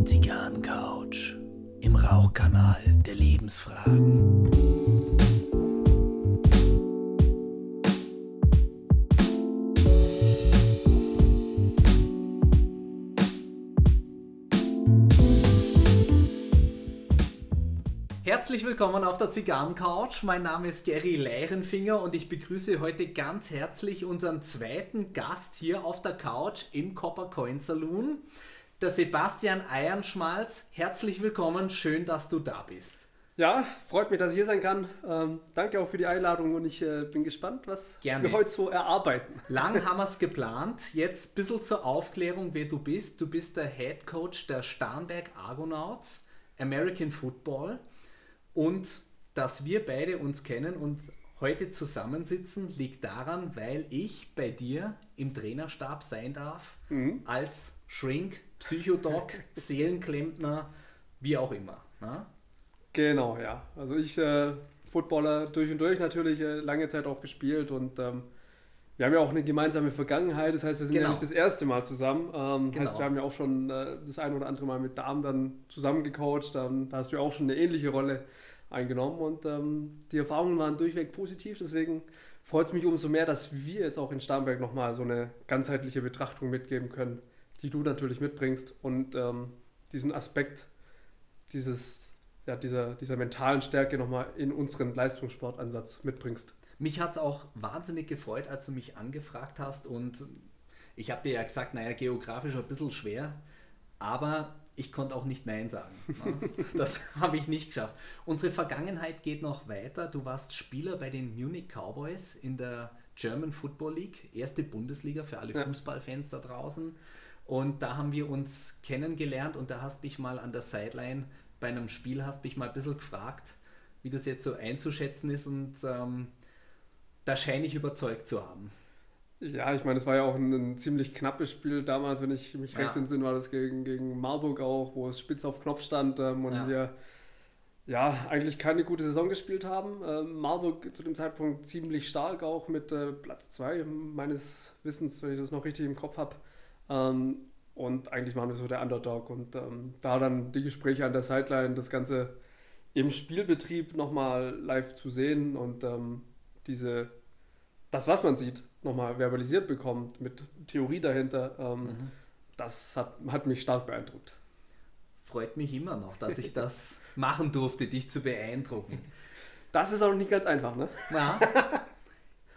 Die Zigarrencouch im Rauchkanal der Lebensfragen. Herzlich willkommen auf der Zigarrencouch. Mein Name ist Gary Leirenfinger und ich begrüße heute ganz herzlich unseren zweiten Gast hier auf der Couch im Copper Coin Saloon, der Sebastian Eiernschmalz. Herzlich willkommen, schön, dass du da bist. Ja, freut mich, dass ich hier sein kann. Ähm, danke auch für die Einladung und ich äh, bin gespannt, was Gerne. wir heute so erarbeiten. Lang haben wir es geplant. Jetzt ein bisschen zur Aufklärung, wer du bist. Du bist der Head Coach der Starnberg Argonauts, American Football. Und dass wir beide uns kennen und heute zusammensitzen, liegt daran, weil ich bei dir im Trainerstab sein darf, als Shrink, Psychodoc, Seelenklempner, wie auch immer. Na? Genau, ja. Also ich, äh, Footballer durch und durch natürlich, äh, lange Zeit auch gespielt und ähm, wir haben ja auch eine gemeinsame Vergangenheit. Das heißt, wir sind Genau. ja nicht das erste Mal zusammen. Ähm, Genau. Heißt, wir haben ja auch schon äh, das ein oder andere Mal mit Damen dann zusammen gecoacht. Ähm, da hast du ja auch schon eine ähnliche Rolle eingenommen und ähm, die Erfahrungen waren durchweg positiv. Deswegen freut es mich umso mehr, dass wir jetzt auch in Starnberg nochmal so eine ganzheitliche Betrachtung mitgeben können, die du natürlich mitbringst und ähm, diesen Aspekt dieses, ja, dieser, dieser mentalen Stärke nochmal in unseren Leistungssportansatz mitbringst. Mich hat es auch wahnsinnig gefreut, als du mich angefragt hast und ich habe dir ja gesagt, naja, geografisch ein bisschen schwer, aber ich konnte auch nicht Nein sagen. Ja, Das habe ich nicht geschafft. Unsere Vergangenheit geht noch weiter. Du warst Spieler bei den Munich Cowboys in der German Football League, erste Bundesliga für alle. Fußballfans da draußen. Und da haben wir uns kennengelernt und da hast mich mal an der Sideline bei einem Spiel, hast mich mal ein bisschen gefragt, wie das jetzt so einzuschätzen ist und ähm, da scheine ich überzeugt zu haben. Ja, ich meine, es war ja auch ein, ein ziemlich knappes Spiel damals, wenn ich mich Ja. recht entsinne, war das gegen, gegen Marburg auch, wo es spitz auf Knopf stand ähm, und Ja. wir ja eigentlich keine gute Saison gespielt haben. Ähm, Marburg zu dem Zeitpunkt ziemlich stark auch mit äh, Platz 2 meines Wissens, wenn ich das noch richtig im Kopf habe. Ähm, und eigentlich waren wir so der Underdog und ähm, da dann die Gespräche an der Sideline, das Ganze im Spielbetrieb nochmal live zu sehen und ähm, diese das, was man sieht, nochmal verbalisiert bekommt, mit Theorie dahinter, ähm, Mhm. das hat, hat mich stark beeindruckt. Freut mich immer noch, dass ich das machen durfte, dich zu beeindrucken. Das ist auch nicht ganz einfach, ne? Na?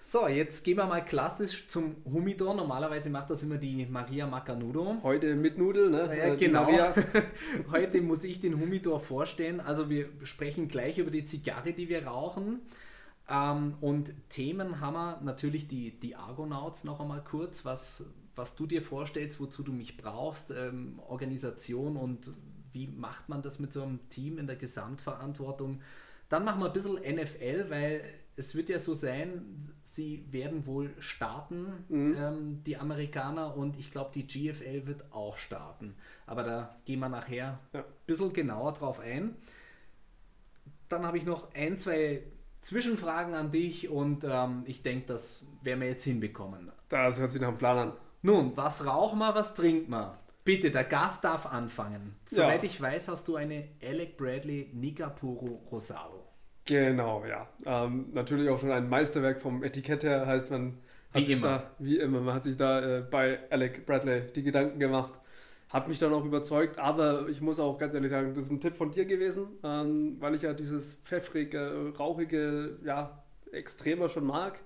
So, jetzt gehen wir mal klassisch zum Humidor. Normalerweise macht das immer die Maria Macanudo. Heute mit Nudel, ne? Ja, Äh, genau. Heute muss ich den Humidor vorstellen. Also wir sprechen gleich über die Zigarre, die wir rauchen. Ähm, und Themen haben wir natürlich die, die Argonauts noch einmal kurz, was, was du dir vorstellst, wozu du mich brauchst, ähm, Organisation und wie macht man das mit so einem Team in der Gesamtverantwortung. Dann machen wir ein bisschen NFL, weil es wird ja so sein, sie werden wohl starten, ähm, die Amerikaner, und ich glaube, die GFL wird auch starten. Aber da gehen wir nachher Ja. ein bisschen genauer drauf ein. Dann habe ich noch ein, zwei Zwischenfragen an dich und ähm, ich denke, das werden wir jetzt hinbekommen. Das hört sich nach einem Plan an. Nun, was rauchen wir, was trinken wir? Bitte, der Gast darf anfangen. Ja. Soweit ich weiß, hast du eine Alec Bradley Nicapuro Rosado. Genau, ja. Ähm, natürlich auch schon ein Meisterwerk vom Etikett her, heißt man hat Wie sich immer. da, wie immer, man hat sich da äh, bei Alec Bradley die Gedanken gemacht. Hat mich dann auch überzeugt, aber ich muss auch ganz ehrlich sagen, das ist ein Tipp von dir gewesen, ähm, weil ich ja dieses pfeffrige, rauchige, ja, extremer schon mag.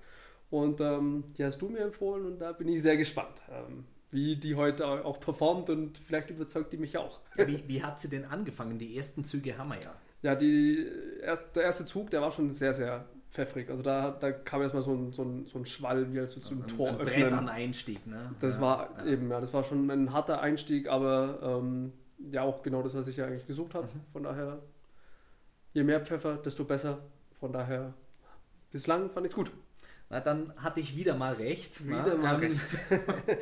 Und ähm, die hast du mir empfohlen und da bin ich sehr gespannt, ähm, wie die heute auch performt und vielleicht überzeugt die mich auch. Ja, wie, wie hat sie denn angefangen? Die ersten Züge haben wir ja. Ja, die, erst, der erste Zug, der war schon sehr, sehr pfeffrig. Also da, da kam erstmal so ein, so, ein, so ein Schwall, wie als würdest du ein Tor ein Brett öffnen. an Einstieg. Ne? Das ja, war ja. eben, ja, das war schon ein harter Einstieg, aber ähm, ja auch genau das, was ich ja eigentlich gesucht habe. Mhm. Von daher, je mehr Pfeffer, desto besser. Von daher, bislang fand ich es gut. Na, dann hatte ich wieder mal recht. Wieder ne? mal Ähm, recht.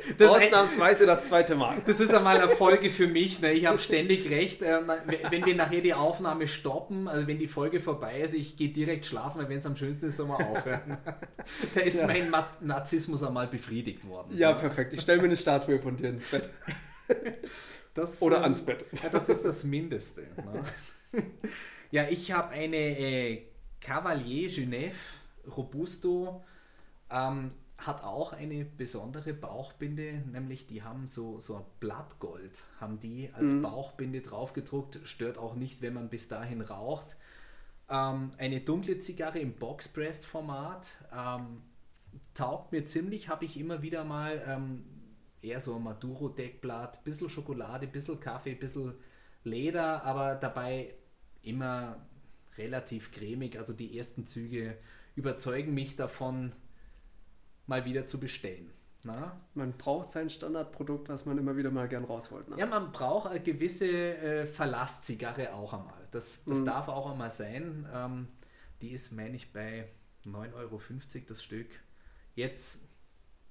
das, Ausnahmsweise das zweite Mal. das ist einmal eine Folge für mich. Ne? Ich habe ständig recht. Ähm, wenn wir nachher die Aufnahme stoppen, also wenn die Folge vorbei ist, ich gehe direkt schlafen, weil wenn es am schönsten ist, soll man aufhören. da ist Ja. mein Narzissmus einmal befriedigt worden. Ja, perfekt. Ich stelle mir eine Statue von dir ins Bett. Das, Oder ähm, ans Bett. Ja, das ist das Mindeste. Ne? ja, ich habe eine äh, Cavalier Genève Robusto. Ähm, hat auch eine besondere Bauchbinde, nämlich die haben so, so ein Blattgold, haben die als Mhm. Bauchbinde draufgedruckt. Stört auch nicht, wenn man bis dahin raucht. Ähm, eine dunkle Zigarre im Box-Pressed-Format. Ähm, taugt mir ziemlich, habe ich immer wieder mal ähm, eher so ein Maduro-Deckblatt, bisschen Schokolade, bisschen Kaffee, bisschen Leder, aber dabei immer relativ cremig. Also die ersten Züge überzeugen mich davon, mal wieder zu bestellen. Na? Man braucht sein Standardprodukt, was man immer wieder mal gern rausholt. Ne? Ja, man braucht eine gewisse äh, Verlasszigarre auch einmal. Das, das Mhm. darf auch einmal sein. Ähm, die ist, meine ich, bei 9,50 Euro das Stück. Jetzt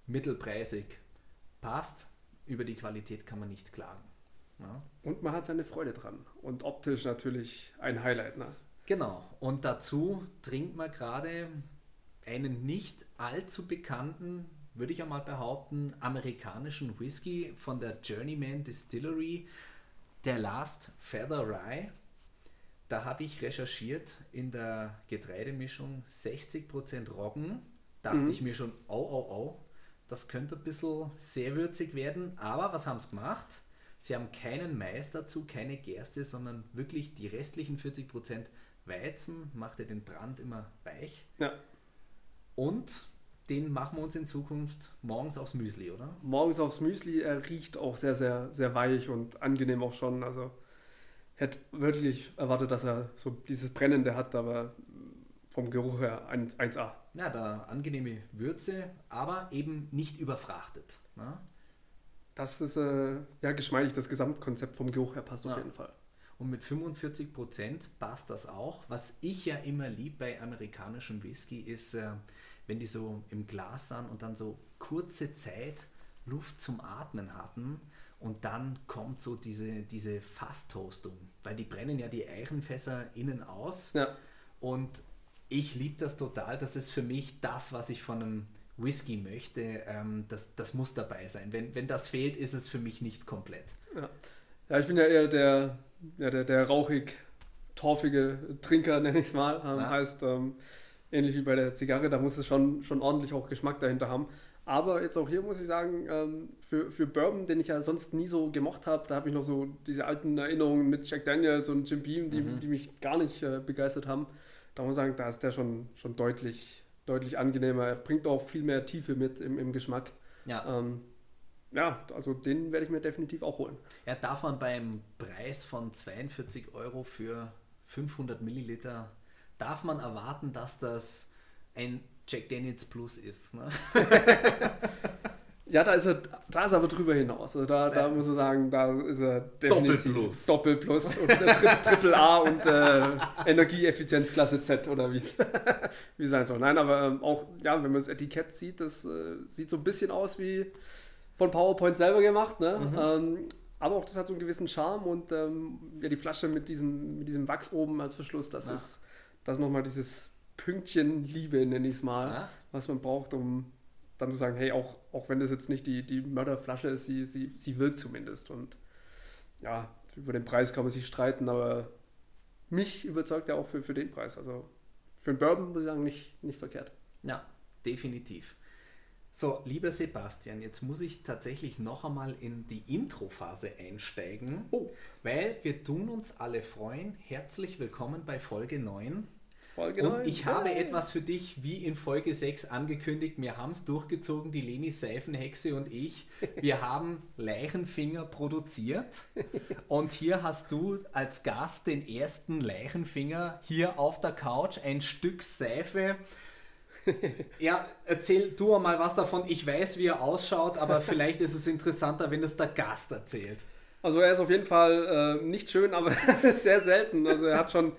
mittelpreisig. Passt. Über die Qualität kann man nicht klagen. Ja. Und man hat seine Freude dran. Und optisch natürlich ein Highlight. Ne? Genau. Und dazu trinkt man gerade einen nicht allzu bekannten, würde ich einmal behaupten, amerikanischen Whisky von der Journeyman Distillery, der Last Feather Rye. Da habe ich recherchiert in der Getreidemischung 60% Roggen. Dachte Mhm. ich mir schon, oh, oh, oh, das könnte ein bisschen sehr würzig werden. Aber was haben sie gemacht? Sie haben keinen Mais dazu, keine Gerste, sondern wirklich die restlichen 40% Weizen, macht ja den Brand immer weich. Ja. Und den machen wir uns in Zukunft morgens aufs Müsli, oder? Morgens aufs Müsli, er riecht auch sehr, sehr, sehr weich und angenehm auch schon. Also hätte wirklich erwartet, dass er so dieses Brennende hat, aber vom Geruch her 1, 1A. Ja, da angenehme Würze, aber eben nicht überfrachtet. Ne? Das ist äh, ja geschmeidig, das Gesamtkonzept vom Geruch her passt Ja. auf jeden Fall. Und mit 45% passt das auch. Was ich ja immer lieb bei amerikanischem Whisky ist, äh, wenn die so im Glas sind und dann so kurze Zeit Luft zum Atmen hatten und dann kommt so diese, diese Fasstoastung, weil die brennen ja die Eichenfässer innen aus. Ja, Und ich liebe das total. Das ist für mich das, was ich von einem Whisky möchte. Ähm, das, das muss dabei sein. Wenn, wenn das fehlt, ist es für mich nicht komplett. ja ich bin ja eher der, ja, der, der rauchig torfige Trinker, nenne ich es mal. Ähm, Ja. Heißt, ähm, ähnlich wie bei der Zigarre, da muss es schon, schon ordentlich auch Geschmack dahinter haben. Aber jetzt auch hier muss ich sagen, ähm, für, für Bourbon, den ich ja sonst nie so gemocht habe, da habe ich noch so diese alten Erinnerungen mit Jack Daniels und Jim Beam, die, Mhm. die mich gar nicht äh, begeistert haben. Da muss ich sagen, da ist der schon, schon deutlich, deutlich angenehmer. Er bringt auch viel mehr Tiefe mit im, im Geschmack. Ja, Ähm, ja, also den werde ich mir definitiv auch holen. ja, darf man beim Preis von 42 Euro für 500 Milliliter, darf man erwarten, dass das ein Jack Daniels Plus ist. Ne? Ja, da ist er, da ist er aber drüber hinaus. Also da, da muss man sagen, da ist er definitiv Doppelplus. Doppelplus und der Tri Triple A und äh, Energieeffizienzklasse Z oder wie es wie es sein soll. Nein, aber ähm, auch, ja, wenn man das Etikett sieht, das äh, sieht so ein bisschen aus wie von PowerPoint selber gemacht, ne? Mhm. Ähm, aber auch das hat so einen gewissen Charme und ähm, ja, die Flasche mit diesem, mit diesem Wachs oben als Verschluss, das Ja. ist das ist nochmal dieses Pünktchen Liebe, nenne ich es mal Ja? was man braucht, um dann zu sagen, hey, auch, auch wenn das jetzt nicht die, die Mörderflasche ist, sie, sie, sie wirkt zumindest. Und ja, über den Preis kann man sich streiten, aber mich überzeugt er auch für, für den Preis. Also für einen Bourbon muss ich sagen, nicht, nicht verkehrt. Ja, definitiv. So, lieber Sebastian, jetzt muss ich tatsächlich noch einmal in die Introphase einsteigen, Oh. weil wir tun uns alle freuen. Herzlich willkommen bei Folge 9. Folge Und neun. ich habe etwas für dich, wie in Folge 6 angekündigt. Wir haben es durchgezogen, die Leni Seifenhexe und ich. Wir haben Leichenfinger produziert. Und hier hast du als Gast den ersten Leichenfinger hier auf der Couch, ein Stück Seife. Ja, erzähl du mal was davon. Ich weiß, wie er ausschaut, aber vielleicht ist es interessanter, wenn es der Gast erzählt. Also er ist auf jeden Fall äh, nicht schön, aber sehr selten. Also er hat schon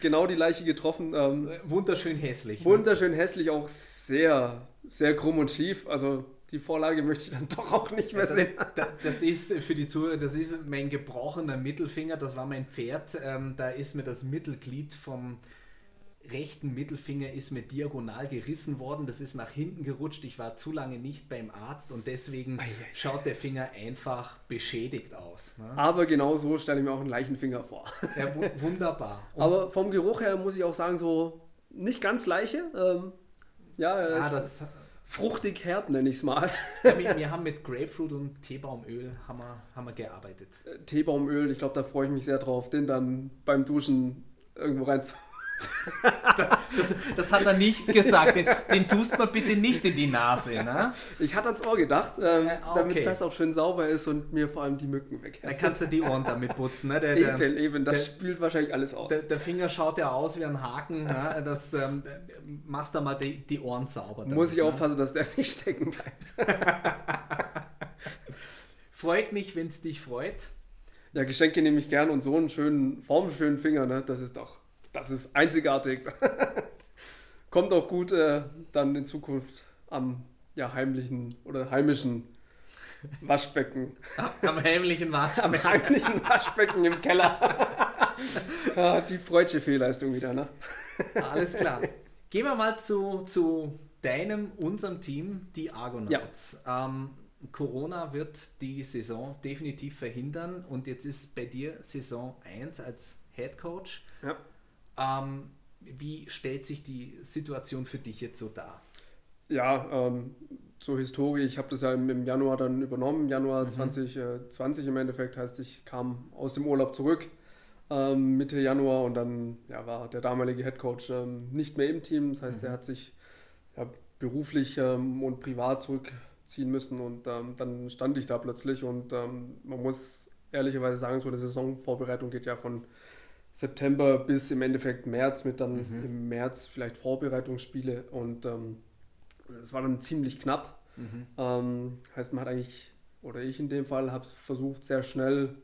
genau die Leiche getroffen. Ähm, Wunderschön hässlich. ne? wunderschön hässlich, auch sehr, sehr krumm und schief. Also die Vorlage möchte ich dann doch auch nicht mehr Ja, sehen. da, das ist für die Zuhörer, das ist mein gebrochener Mittelfinger, das war mein Pferd. Ähm, da ist mir das Mittelglied vom rechten Mittelfinger ist mir diagonal gerissen worden. Das ist nach hinten gerutscht. Ich war zu lange nicht beim Arzt und deswegen Ei, ei, schaut der Finger einfach beschädigt aus. Ne? Aber genau so stelle ich mir auch einen Leichenfinger vor. Ja, wu- wunderbar. Und, Aber vom Geruch her muss ich auch sagen, so nicht ganz Leiche. Ähm, ja, ja, ist das, fruchtig herb, nenne ich es mal. ja, wir, wir haben mit Grapefruit und Teebaumöl haben wir, haben wir gearbeitet. Teebaumöl, ich glaube, da freue ich mich sehr drauf, den dann beim Duschen irgendwo rein zu. Das, das hat er nicht gesagt. Den, den tust man bitte nicht in die Nase. Ne? Ich hatte ans Ohr gedacht, ähm, Äh, okay. damit das auch schön sauber ist und mir vor allem die Mücken Da weg. kannst du die Ohren damit putzen. Ne? Der, der, Eben, eben, das der- spielt wahrscheinlich alles aus. der, der Finger schaut ja aus wie ein Haken. Ne? Das ähm, machst da mal die, die Ohren sauber. damit, muss ich ne? aufpassen, dass der nicht stecken bleibt. Freut mich, wenn es dich freut. Ja, Geschenke nehme ich gern und so einen schönen, formschönen Finger, ne? das ist doch, das ist einzigartig. Kommt auch gut äh, dann in Zukunft am ja, heimlichen oder heimischen Waschbecken. Am heimlichen Wasch. Am heimlichen Waschbecken im Keller. ja, die freudsche Fehlleistung wieder, ne? Alles klar. Gehen wir mal zu, zu deinem, unserem Team, die Argonauts. Ähm, Corona wird die Saison definitiv verhindern und jetzt ist bei dir Saison 1 als Head Coach. Ja. Ähm, wie stellt sich die Situation für dich jetzt so dar? Ja, ähm, zur Historie, ich habe das ja im, im Januar dann übernommen, Januar Mhm. 2020 im Endeffekt, heißt ich kam aus dem Urlaub zurück ähm, Mitte Januar. Und dann ja, war der damalige Headcoach ähm, nicht mehr im Team, das heißt, Mhm. er hat sich ja, beruflich ähm, und privat zurückziehen müssen. Und ähm, dann stand ich da plötzlich. Und ähm, man muss ehrlicherweise sagen, so eine Saisonvorbereitung geht ja von September bis im Endeffekt März mit dann Mhm. im März vielleicht Vorbereitungsspiele und ähm, es war dann ziemlich knapp. Ähm, heißt, man hat eigentlich, oder ich in dem Fall, habe versucht, sehr schnell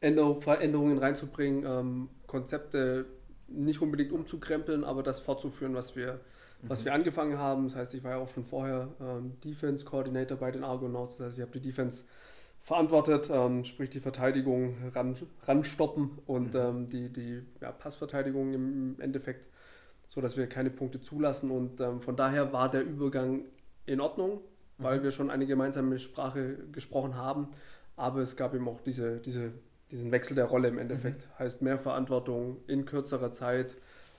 Änderung, Veränderungen reinzubringen, ähm, Konzepte nicht unbedingt umzukrempeln, aber das fortzuführen, was wir, was wir angefangen haben. Das heißt, ich war ja auch schon vorher ähm, Defense Coordinator bei den Argonauts. Das heißt, ich habe die Defense verantwortet, ähm, sprich die Verteidigung ran, ranstoppen und Mhm. ähm, die, die ja, Passverteidigung im Endeffekt, so dass wir keine Punkte zulassen. Und ähm, von daher war der Übergang in Ordnung, weil wir schon eine gemeinsame Sprache gesprochen haben. Aber es gab eben auch diese, diese, diesen Wechsel der Rolle im Endeffekt. Heißt mehr Verantwortung in kürzerer Zeit.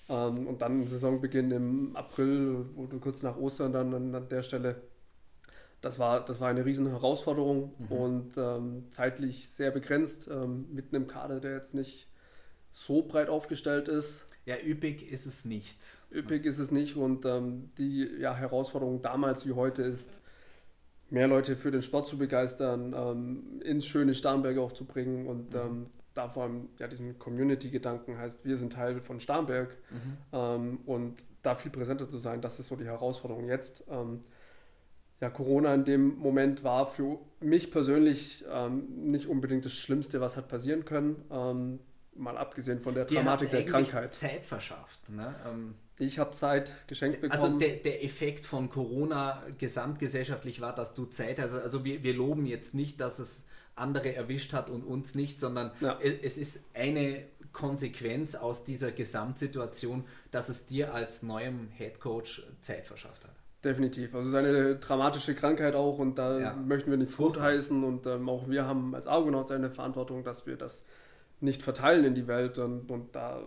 Ähm, und dann Saisonbeginn im April oder kurz nach Ostern dann an, an der Stelle. Das war, das war eine riesen Herausforderung und ähm, zeitlich sehr begrenzt, ähm, mit einem Kader, der jetzt nicht so breit aufgestellt ist. Ja, üppig ist es nicht. Üppig ist es nicht und ähm, die ja, Herausforderung damals wie heute ist, mehr Leute für den Sport zu begeistern, ähm, ins schöne Starnberg auch zu bringen und ähm, da vor allem ja, diesen Community-Gedanken heißt, wir sind Teil von Starnberg ähm, und da viel präsenter zu sein, das ist so die Herausforderung jetzt. Ja, Corona in dem Moment war für mich persönlich ähm, nicht unbedingt das Schlimmste, was hat passieren können. Ähm, mal abgesehen von der Dramatik der Krankheit. Zeit verschafft. Ne? Ähm, Ich habe Zeit geschenkt bekommen. Also der, der Effekt von Corona gesamtgesellschaftlich war, dass du Zeit hast. Also wir, wir loben jetzt nicht, dass es andere erwischt hat und uns nicht, sondern Ja. es, es ist eine Konsequenz aus dieser Gesamtsituation, dass es dir als neuem Headcoach Zeit verschafft hat. Definitiv. Also es ist eine dramatische Krankheit auch und da Ja. möchten wir nichts gutheißen und ähm, auch wir haben als Argonauts eine Verantwortung, dass wir das nicht verteilen in die Welt und, und da,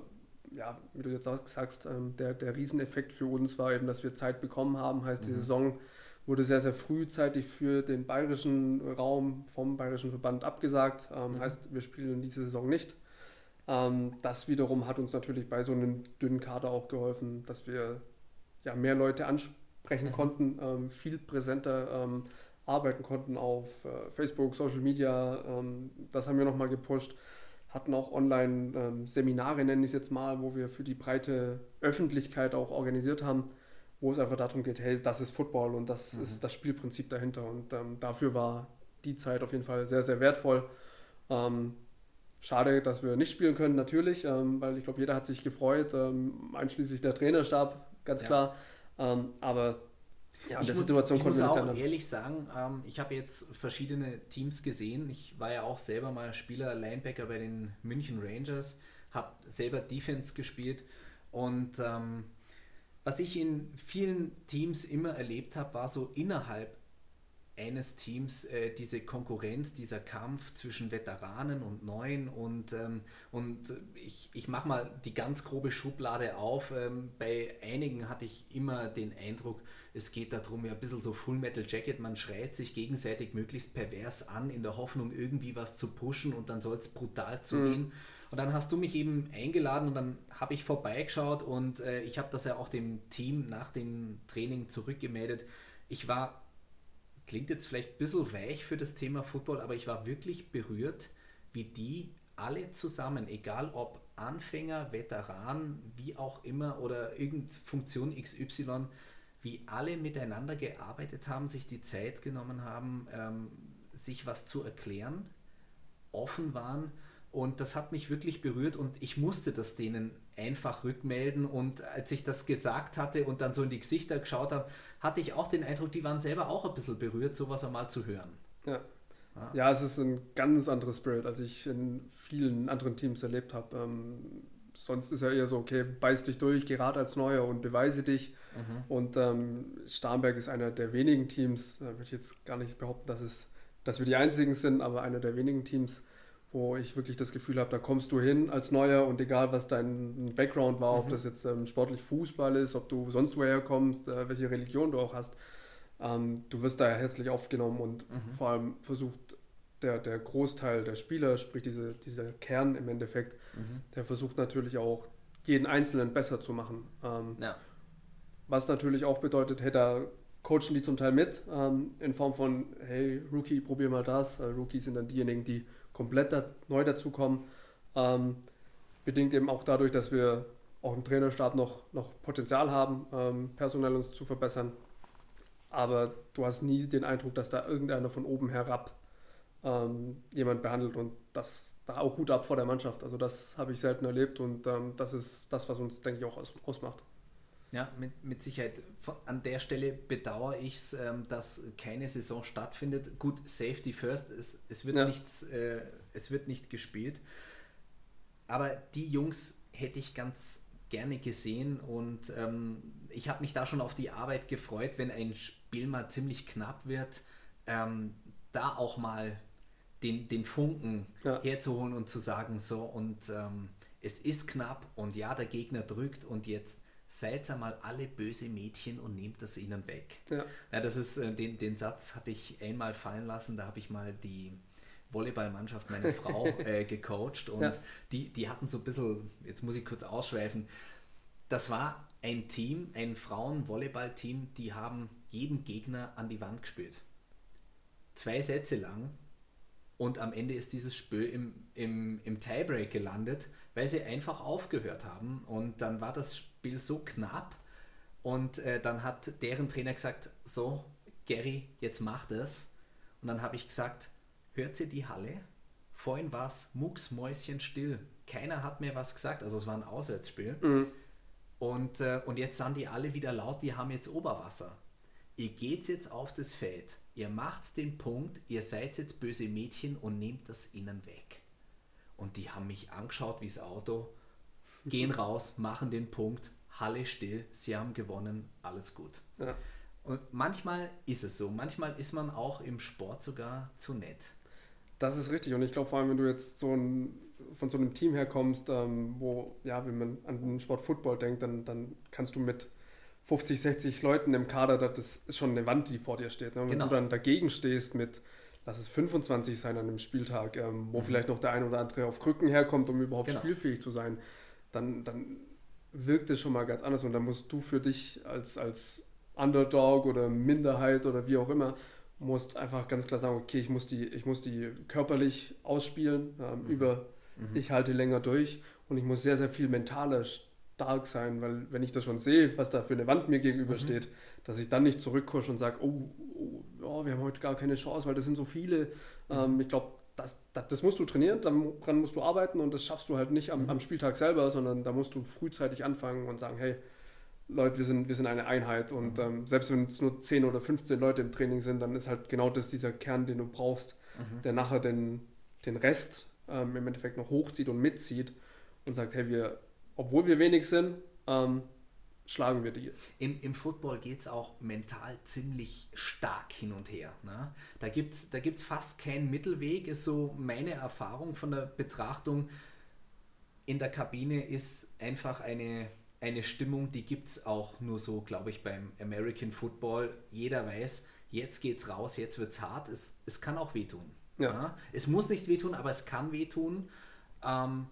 ja, wie du jetzt auch sagst, ähm, der, der Rieseneffekt für uns war eben, dass wir Zeit bekommen haben, heißt die Saison wurde sehr, sehr frühzeitig für den bayerischen Raum vom bayerischen Verband abgesagt, ähm, heißt wir spielen diese Saison nicht. Ähm, das wiederum hat uns natürlich bei so einem dünnen Kader auch geholfen, dass wir ja, mehr Leute ansprechen konnten, ähm, viel präsenter ähm, arbeiten konnten auf äh, Facebook, Social Media. Ähm, das haben wir nochmal gepusht. Hatten auch Online-Seminare, nenne ich es jetzt mal, wo wir für die breite Öffentlichkeit auch organisiert haben, wo es einfach darum geht, hey, das ist Football und das ist das Spielprinzip dahinter. Und ähm, dafür war die Zeit auf jeden Fall sehr, sehr wertvoll. Ähm, Schade, dass wir nicht spielen können, natürlich, ähm, weil ich glaube, jeder hat sich gefreut, ähm, einschließlich der Trainerstab, ganz Ja. klar. Ähm, aber ja, in ich der muss, Situation ich muss auch ändern. ehrlich sagen, ähm, ich habe jetzt verschiedene Teams gesehen. Ich war ja auch selber mal Spieler, Linebacker bei den München Rangers, habe selber Defense gespielt. Und ähm, was ich in vielen Teams immer erlebt habe, war so innerhalb eines Teams äh, diese Konkurrenz, dieser Kampf zwischen Veteranen und Neuen und, ähm, und ich, ich mache mal die ganz grobe Schublade auf. Ähm, bei einigen hatte ich immer den Eindruck, es geht darum, ja ein bisschen so Full Metal Jacket, man schreit sich gegenseitig möglichst pervers an, in der Hoffnung irgendwie was zu pushen und dann soll es brutal zugehen. Mhm. Und dann hast du mich eben eingeladen und dann habe ich vorbeigeschaut und äh, ich habe das ja auch dem Team nach dem Training zurückgemeldet. Ich war klingt jetzt vielleicht ein bisschen weich für das Thema Football, aber ich war wirklich berührt, wie die alle zusammen, egal ob Anfänger, Veteran, wie auch immer oder irgendeine Funktion XY, wie alle miteinander gearbeitet haben, sich die Zeit genommen haben, ähm, sich was zu erklären, offen waren. Und das hat mich wirklich berührt und ich musste das denen einfach rückmelden. Und als ich das gesagt hatte und dann so in die Gesichter geschaut habe, hatte ich auch den Eindruck, die waren selber auch ein bisschen berührt, sowas einmal zu hören. Ja. Ja. ja, es ist ein ganz anderes Spirit, als ich in vielen anderen Teams erlebt habe. Ähm, sonst ist ja eher so, okay, beiß dich durch, gerade als Neuer und beweise dich. Mhm. Und ähm, Starnberg ist einer der wenigen Teams, da würde ich jetzt gar nicht behaupten, dass, es, dass wir die einzigen sind, aber einer der wenigen Teams, wo ich wirklich das Gefühl habe, da kommst du hin als Neuer und egal was dein Background war, mhm. ob das jetzt ähm, sportlich Fußball ist, ob du sonst woher kommst, äh, welche Religion du auch hast, ähm, du wirst da herzlich aufgenommen und mhm. vor allem versucht der, der Großteil der Spieler, sprich diese, dieser Kern im Endeffekt, mhm. der versucht natürlich auch jeden Einzelnen besser zu machen. Ähm, ja. Was natürlich auch bedeutet, hey, da coachen die zum Teil mit, ähm, in Form von, hey, Rookie, probier mal das. Äh, Rookies sind dann diejenigen, die komplett da, neu dazukommen. Ähm, bedingt eben auch dadurch, dass wir auch im Trainerstab noch, noch Potenzial haben, ähm, personell uns zu verbessern. Aber du hast nie den Eindruck, dass da irgendeiner von oben herab ähm, jemand behandelt und das da auch Hut ab vor der Mannschaft. Also das habe ich selten erlebt und ähm, das ist das, was uns, denke ich, auch aus, ausmacht. Ja, mit, mit Sicherheit. An der Stelle bedauere ich es, ähm, dass keine Saison stattfindet. Gut, Safety first, es, es, wird, ja. nichts, äh, es wird nicht gespielt. Aber die Jungs hätte ich ganz gerne gesehen und ähm, ich habe mich da schon auf die Arbeit gefreut, wenn ein Spiel mal ziemlich knapp wird, ähm, da auch mal den, den Funken ja. herzuholen und zu sagen, so und ähm, es ist knapp und ja, der Gegner drückt und jetzt seid einmal alle böse Mädchen und nehmt das ihnen weg. Ja. ja das ist, äh, den, den Satz hatte ich einmal fallen lassen, da habe ich mal die Volleyballmannschaft meiner Frau äh, gecoacht und ja. die, die hatten so ein bisschen, jetzt muss ich kurz ausschweifen, das war ein Team, ein Frauen-Volleyball-Team, die haben jeden Gegner an die Wand gespielt. Zwei Sätze lang und am Ende ist dieses Spiel im, im, im Tiebreak gelandet, weil sie einfach aufgehört haben. Und dann war das Spiel so knapp. Und äh, dann hat deren Trainer gesagt, so, Gary, jetzt mach das. Und dann habe ich gesagt, hört sie die Halle? Vorhin war es mucksmäuschenstill. Keiner hat mir was gesagt. Also es war ein Auswärtsspiel. Mhm. Und, äh, und jetzt sind die alle wieder laut, die haben jetzt Oberwasser. Ihr geht jetzt auf das Feld ihr macht den Punkt, ihr seid jetzt böse Mädchen und nehmt das innen weg. Und die haben mich angeschaut wie das Auto, gehen raus, machen den Punkt, Halle still, sie haben gewonnen, alles gut. Ja. Und manchmal ist es so, manchmal ist man auch im Sport sogar zu nett. Das ist richtig und ich glaube vor allem, wenn du jetzt so ein, von so einem Team herkommst, ähm, wo, ja, wenn man an den Sport Football denkt, dann, dann kannst du mit 50, 60 Leuten im Kader, das ist schon eine Wand, die vor dir steht. Ne? Und genau. wenn du dann dagegen stehst mit, lass es 25 sein an einem Spieltag, ähm, wo mhm. vielleicht noch der ein oder andere auf Krücken herkommt, um überhaupt genau. spielfähig zu sein, dann, dann wirkt es schon mal ganz anders und dann musst du für dich als, als Underdog oder Minderheit oder wie auch immer, musst einfach ganz klar sagen, okay, ich muss die, ich muss die körperlich ausspielen, ähm, mhm. über mhm. ich halte länger durch und ich muss sehr, sehr viel mentaler stark sein, weil wenn ich das schon sehe, was da für eine Wand mir gegenübersteht, mhm. dass ich dann nicht zurückkusche und sage, oh, oh, oh, wir haben heute gar keine Chance, weil das sind so viele. Mhm. Ähm, ich glaube, das, das, das, musst du trainieren, daran musst du arbeiten und das schaffst du halt nicht am, mhm. am, Spieltag selber, sondern da musst du frühzeitig anfangen und sagen, hey, Leute, wir sind, wir sind eine Einheit und mhm. ähm, selbst wenn es nur 10 oder 15 Leute im Training sind, dann ist halt genau das dieser Kern, den du brauchst, mhm. der nachher den, den Rest ähm, im Endeffekt noch hochzieht und mitzieht und sagt, hey, wir obwohl wir wenig sind, ähm, schlagen wir die. Im, im Football geht es auch mental ziemlich stark hin und her. Ne? Da gibt es da gibt's fast keinen Mittelweg, ist so meine Erfahrung von der Betrachtung. In der Kabine ist einfach eine, eine Stimmung, die gibt es auch nur so, glaube ich, beim American Football. Jeder weiß, jetzt geht's raus, jetzt wird's hart. Es, es kann auch wehtun. Ja. Ja? Es muss nicht wehtun, aber es kann wehtun. Ähm,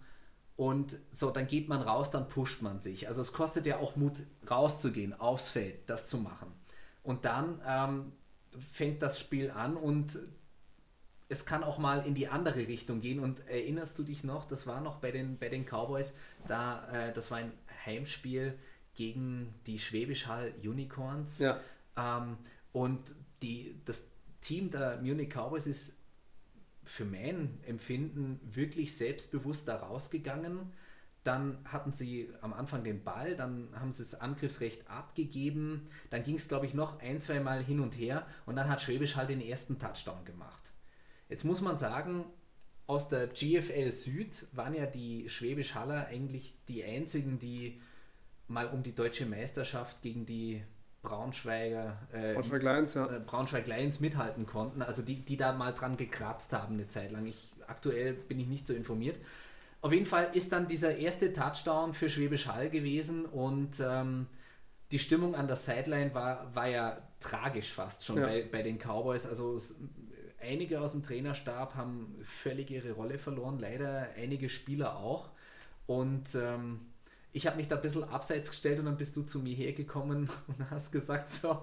und so, dann geht man raus, dann pusht man sich. Also es kostet ja auch Mut, rauszugehen, aufs Feld, das zu machen. Und dann ähm, fängt das Spiel an und es kann auch mal in die andere Richtung gehen. Und erinnerst du dich noch, das war noch bei den, bei den Cowboys, da, äh, das war ein Heimspiel gegen die Schwäbisch Hall Unicorns. Ja. Ähm, und die, das Team der Munich Cowboys ist für mein Empfinden wirklich selbstbewusst da rausgegangen. Dann hatten sie am Anfang den Ball, dann haben sie das Angriffsrecht abgegeben. Dann ging es, glaube ich, noch ein, zwei Mal hin und her und dann hat Schwäbisch halt den ersten Touchdown gemacht. Jetzt muss man sagen, aus der GFL Süd waren ja die Schwäbisch Haller eigentlich die einzigen, die mal um die deutsche Meisterschaft gegen die Braunschweiger äh, Braunschweig Lions, ja. äh, Braunschweig Lions mithalten konnten. Also die, die da mal dran gekratzt haben eine Zeit lang. Ich, aktuell bin ich nicht so informiert. Auf jeden Fall ist dann dieser erste Touchdown für Schwäbisch Hall gewesen und ähm, die Stimmung an der Sideline war, war ja tragisch fast schon Ja. bei, bei den Cowboys. Also es, einige aus dem Trainerstab haben völlig ihre Rolle verloren, leider einige Spieler auch. Und ähm, ich habe mich da ein bisschen abseits gestellt und dann bist du zu mir hergekommen und hast gesagt, so,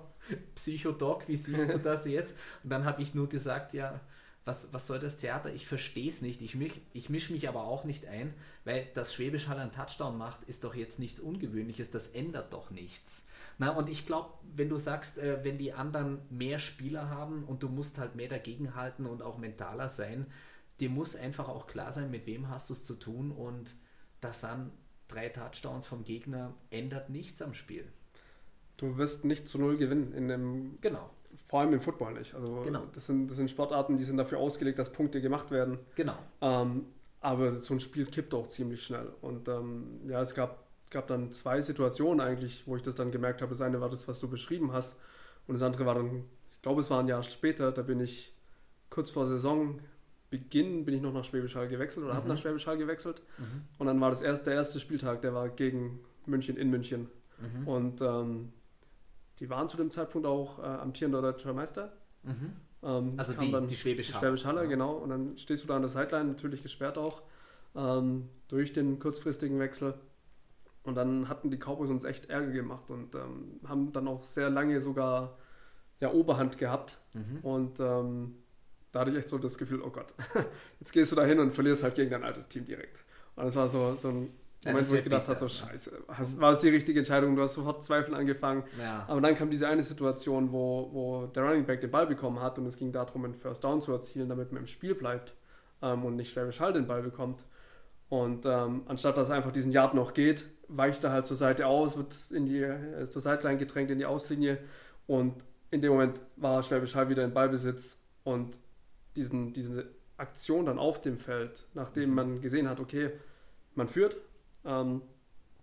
Psychodoc, wie siehst du das jetzt? Und dann habe ich nur gesagt, ja, was, was soll das Theater? Ich verstehe es nicht. Ich, mich, ich mische mich aber auch nicht ein, weil das Schwäbisch Hall einen Touchdown macht, ist doch jetzt nichts Ungewöhnliches. Das ändert doch nichts. Na, und ich glaube, wenn du sagst, äh, wenn die anderen mehr Spieler haben und du musst halt mehr dagegenhalten und auch mentaler sein, dir muss einfach auch klar sein, mit wem hast du es zu tun und das sind drei Touchdowns vom Gegner, ändert nichts am Spiel. Du wirst nicht zu null gewinnen, in dem, Genau, vor allem im Football nicht. Also Genau. das, sind, das sind Sportarten, die sind dafür ausgelegt, dass Punkte gemacht werden. genau. Ähm, aber so ein Spiel kippt auch ziemlich schnell. Und ähm, ja, es gab, gab dann zwei Situationen eigentlich, wo ich das dann gemerkt habe. Das eine war das, was du beschrieben hast. Und das andere war dann, ich glaube, es war ein Jahr später, da bin ich kurz vor Saisonbeginn, bin ich noch nach Schwäbisch Hall gewechselt oder habe Mhm. nach Schwäbisch Hall gewechselt. Mhm. Und dann war das erste, der erste Spieltag, der war gegen München in München. Mhm. Und ähm, die waren zu dem Zeitpunkt auch äh, amtierender deutscher Meister. Mhm. Ähm, Also kam die, dann die Schwäbisch die Hall. Schwäbisch Haller, Ja. genau. Und dann stehst du da an der Sideline, natürlich gesperrt auch, ähm, durch den kurzfristigen Wechsel. Und dann hatten die Cowboys uns echt Ärger gemacht und ähm, haben dann auch sehr lange sogar ja, Oberhand gehabt. Mhm. Und ähm, da hatte ich echt so das Gefühl, oh Gott, jetzt gehst du da hin und verlierst halt gegen dein altes Team direkt. Und das war so, so ein Ja, Moment, wo ich gedacht habe, so scheiße, hast, war das die richtige Entscheidung? Du hast sofort Zweifel angefangen. Ja. Aber dann kam diese eine Situation, wo, wo der Running Back den Ball bekommen hat und es ging darum, einen First Down zu erzielen, damit man im Spiel bleibt ähm, und nicht Schwäbisch Hall den Ball bekommt. Und ähm, anstatt dass einfach diesen Yard noch geht, weicht er halt zur Seite aus, wird in die, äh, zur Sideline gedrängt in die Auslinie und in dem Moment war Schwäbisch Hall wieder in Ballbesitz und diesen, diese Aktion dann auf dem Feld, nachdem Mhm. man gesehen hat, okay, man führt, ähm,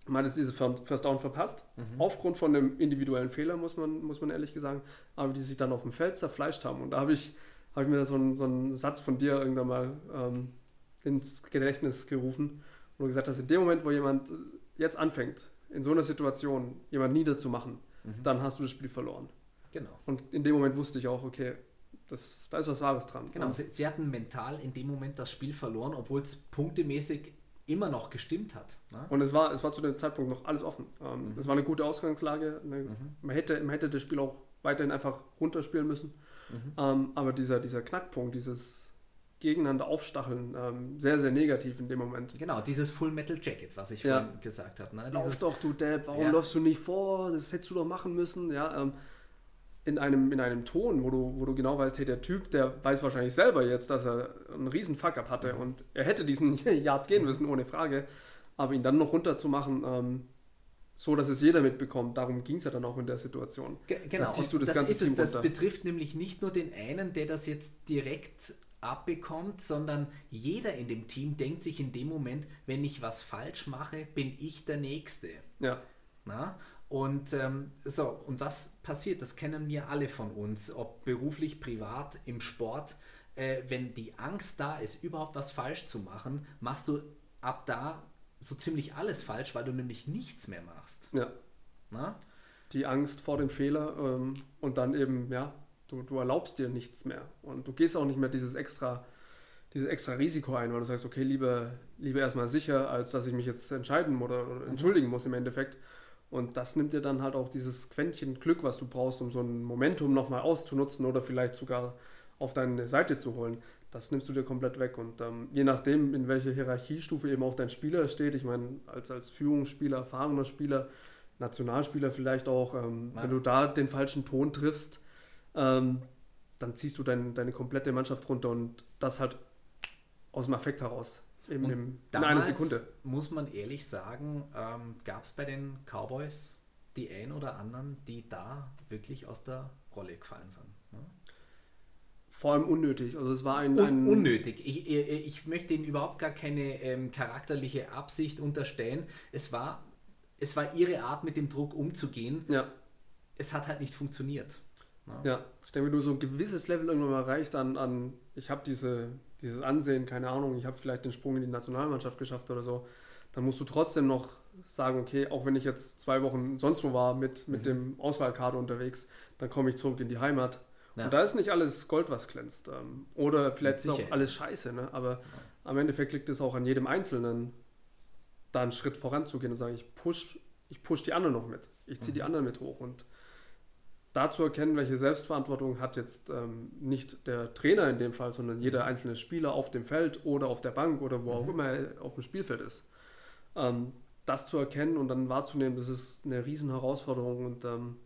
man hat diese First Down verpasst, Mhm. aufgrund von einem individuellen Fehler, muss man, muss man ehrlich sagen, aber die sich dann auf dem Feld zerfleischt haben. Und da habe ich, hab ich mir so einen, so einen Satz von dir irgendwann mal ähm, ins Gedächtnis gerufen, wo du gesagt hast, in dem Moment, wo jemand äh, jetzt anfängt, in so einer Situation jemand niederzumachen, Mhm. dann hast du das Spiel verloren. Genau. Und in dem Moment wusste ich auch, okay, das, da ist was Wahres dran. Genau, sie, sie hatten mental in dem Moment das Spiel verloren, obwohl es punktemäßig immer noch gestimmt hat. Ne? Und es war, es war zu dem Zeitpunkt noch alles offen. Ähm, Mhm. Es war eine gute Ausgangslage. Eine, Mhm. man, hätte, man hätte das Spiel auch weiterhin einfach runterspielen müssen. Mhm. Ähm, aber dieser, dieser Knackpunkt, dieses Gegeneinander aufstacheln, ähm, sehr, sehr negativ in dem Moment. Genau, dieses Full Metal Jacket, was ich Ja. vorhin gesagt habe. Ne? Lauf doch, du Depp, warum Ja. läufst du nicht vor? Das hättest du doch machen müssen. Ja, ähm, in, einem, in einem Ton, wo du, wo du genau weißt, hey, der Typ, der weiß wahrscheinlich selber jetzt, dass er einen riesen Fuck-up hatte und er hätte diesen Yard gehen müssen, ohne Frage. Aber ihn dann noch runterzumachen, ähm, so dass es jeder mitbekommt, darum ging es ja dann auch in der Situation. Ge- genau, Da ziehst du das ganze ist es, Team das runter. betrifft nämlich nicht nur den einen, der das jetzt direkt abbekommt, sondern jeder in dem Team denkt sich in dem Moment, wenn ich was falsch mache, bin ich der Nächste. Ja, Na? Und ähm, so, und was passiert? Das kennen wir alle von uns, ob beruflich, privat, im Sport. Äh, wenn die Angst da ist, überhaupt was falsch zu machen, machst du ab da so ziemlich alles falsch, weil du nämlich nichts mehr machst. Ja. Na? Die Angst vor dem Fehler ähm, und dann eben, ja, du, du erlaubst dir nichts mehr. Und du gehst auch nicht mehr dieses extra, dieses extra Risiko ein, weil du sagst, okay, lieber, lieber erstmal sicher, als dass ich mich jetzt entscheiden oder, oder entschuldigen muss im Endeffekt. Und das nimmt dir dann halt auch dieses Quäntchen Glück, was du brauchst, um so ein Momentum nochmal auszunutzen oder vielleicht sogar auf deine Seite zu holen. Das nimmst du dir komplett weg. Und ähm, je nachdem, in welcher Hierarchiestufe eben auch dein Spieler steht, ich meine, als, als Führungsspieler, erfahrener Spieler, Nationalspieler vielleicht auch, ähm, wenn du da den falschen Ton triffst, ähm, dann ziehst du dein, deine komplette Mannschaft runter und das halt aus dem Affekt heraus. Im, in Damals, einer Sekunde. muss man ehrlich sagen, ähm, gab es bei den Cowboys die ein oder anderen, die da wirklich aus der Rolle gefallen sind. Ne? Vor allem unnötig. Also es war ein, Un ein unnötig. Ich, ich, ich möchte ihnen überhaupt gar keine ähm, charakterliche Absicht unterstellen. Es war, es war ihre Art, mit dem Druck umzugehen. ja, Es hat halt nicht funktioniert. Ne? Ja, ich denke, wenn du so ein gewisses Level irgendwann mal erreichst an, an ich habe diese, dieses Ansehen, keine Ahnung, ich habe vielleicht den Sprung in die Nationalmannschaft geschafft oder so, dann musst du trotzdem noch sagen, okay, auch wenn ich jetzt zwei Wochen sonst wo war mit, mit Mhm. dem Auswahlkader unterwegs, dann komme ich zurück in die Heimat. Ja. Und da ist nicht alles Gold, was glänzt. Ähm, Oder vielleicht ist auch alles scheiße, ne? aber am Endeffekt liegt es auch an jedem Einzelnen, da einen Schritt voranzugehen und sagen, ich push, ich push die anderen noch mit. Ich ziehe die Mhm. anderen mit hoch. Und da zu erkennen, welche Selbstverantwortung hat jetzt ähm, nicht der Trainer in dem Fall, sondern jeder einzelne Spieler auf dem Feld oder auf der Bank oder wo auch Mhm. immer er auf dem Spielfeld ist. Ähm, das zu erkennen und dann wahrzunehmen, das ist eine riesen Herausforderung und ähm,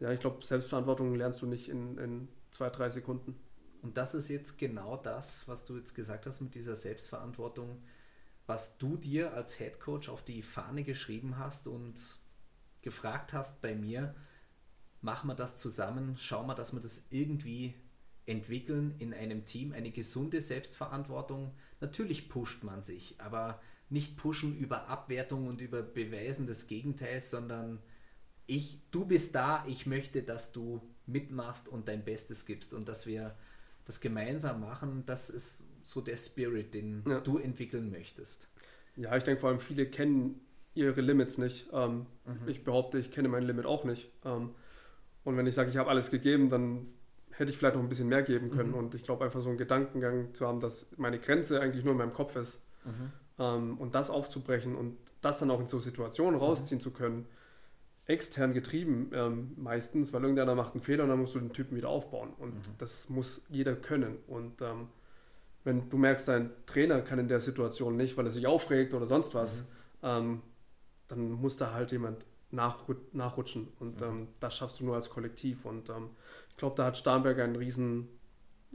ja, ich glaube, Selbstverantwortung lernst du nicht in, in zwei, drei Sekunden. Und das ist jetzt genau das, was du jetzt gesagt hast mit dieser Selbstverantwortung, was du dir als Head Coach auf die Fahne geschrieben hast und gefragt hast bei mir, machen wir das zusammen, schauen wir, dass wir das irgendwie entwickeln in einem Team, eine gesunde Selbstverantwortung. Natürlich pusht man sich, aber nicht pushen über Abwertung und über Beweisen des Gegenteils, sondern ich, du bist da, ich möchte, dass du mitmachst und dein Bestes gibst und dass wir das gemeinsam machen, das ist so der Spirit, den Ja. du entwickeln möchtest. Ja, ich denke vor allem viele kennen ihre Limits nicht. Ähm, Mhm. Ich behaupte, ich kenne mein Limit auch nicht. Ähm, und wenn ich sage, ich habe alles gegeben, dann hätte ich vielleicht noch ein bisschen mehr geben können. Mhm. Und ich glaube, einfach so einen Gedankengang zu haben, dass meine Grenze eigentlich nur in meinem Kopf ist ähm, und das aufzubrechen und das dann auch in so Situationen rausziehen zu können, extern getrieben ähm, meistens, weil irgendeiner macht einen Fehler und dann musst du den Typen wieder aufbauen. Und Mhm. das muss jeder können. Und ähm, wenn du merkst, dein Trainer kann in der Situation nicht, weil er sich aufregt oder sonst was, ähm, dann muss da halt jemand nachru nachrutschen. Und Mhm. ähm, das schaffst du nur als Kollektiv. Und ähm, ich glaube, da hat Starnberg einen riesen,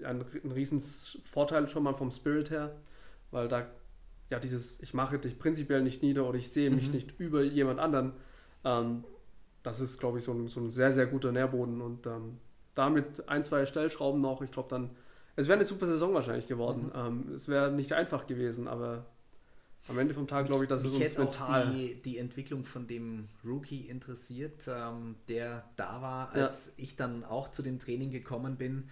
einen, einen riesen Vorteil schon mal vom Spirit her, weil da ja dieses, ich mache dich prinzipiell nicht nieder oder ich sehe mich Mhm. nicht über jemand anderen, ähm, das ist, glaube ich, so ein, so ein sehr, sehr guter Nährboden. Und ähm, damit ein, zwei Stellschrauben noch, ich glaube dann, es wäre eine super Saison wahrscheinlich geworden. Mhm. Ähm, es wäre nicht einfach gewesen, aber am Ende vom Tag glaube ich, dass es Mich uns hätte mental. auch die, die Entwicklung von dem Rookie interessiert, ähm, der da war, Ja. als ich dann auch zu dem Training gekommen bin,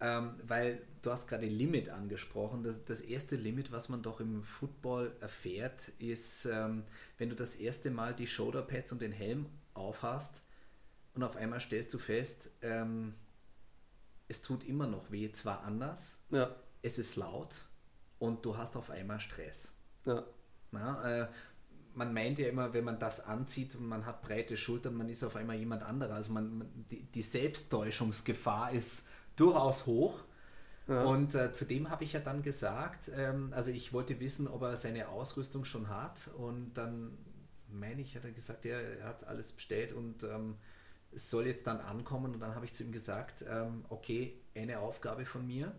ähm, weil du hast gerade Limit angesprochen. Das, das erste Limit, was man doch im Football erfährt, ist, ähm, wenn du das erste Mal die Shoulderpads und den Helm aufhast und auf einmal stellst du fest, ähm, es tut immer noch weh, zwar anders, Ja, es ist laut und du hast auf einmal Stress. Ja, Na, äh, man meint ja immer, wenn man das anzieht und man hat breite Schultern, man ist auf einmal jemand anderer. Also man, die, die Selbsttäuschungsgefahr ist durchaus hoch. ja. Und äh, zudem habe ich ja dann gesagt, ähm, also ich wollte wissen, ob er seine Ausrüstung schon hat. Und dann meine ich, hat er gesagt, ja, er hat alles bestellt und ähm, es soll jetzt dann ankommen. Und dann habe ich zu ihm gesagt, ähm, okay, eine Aufgabe von mir.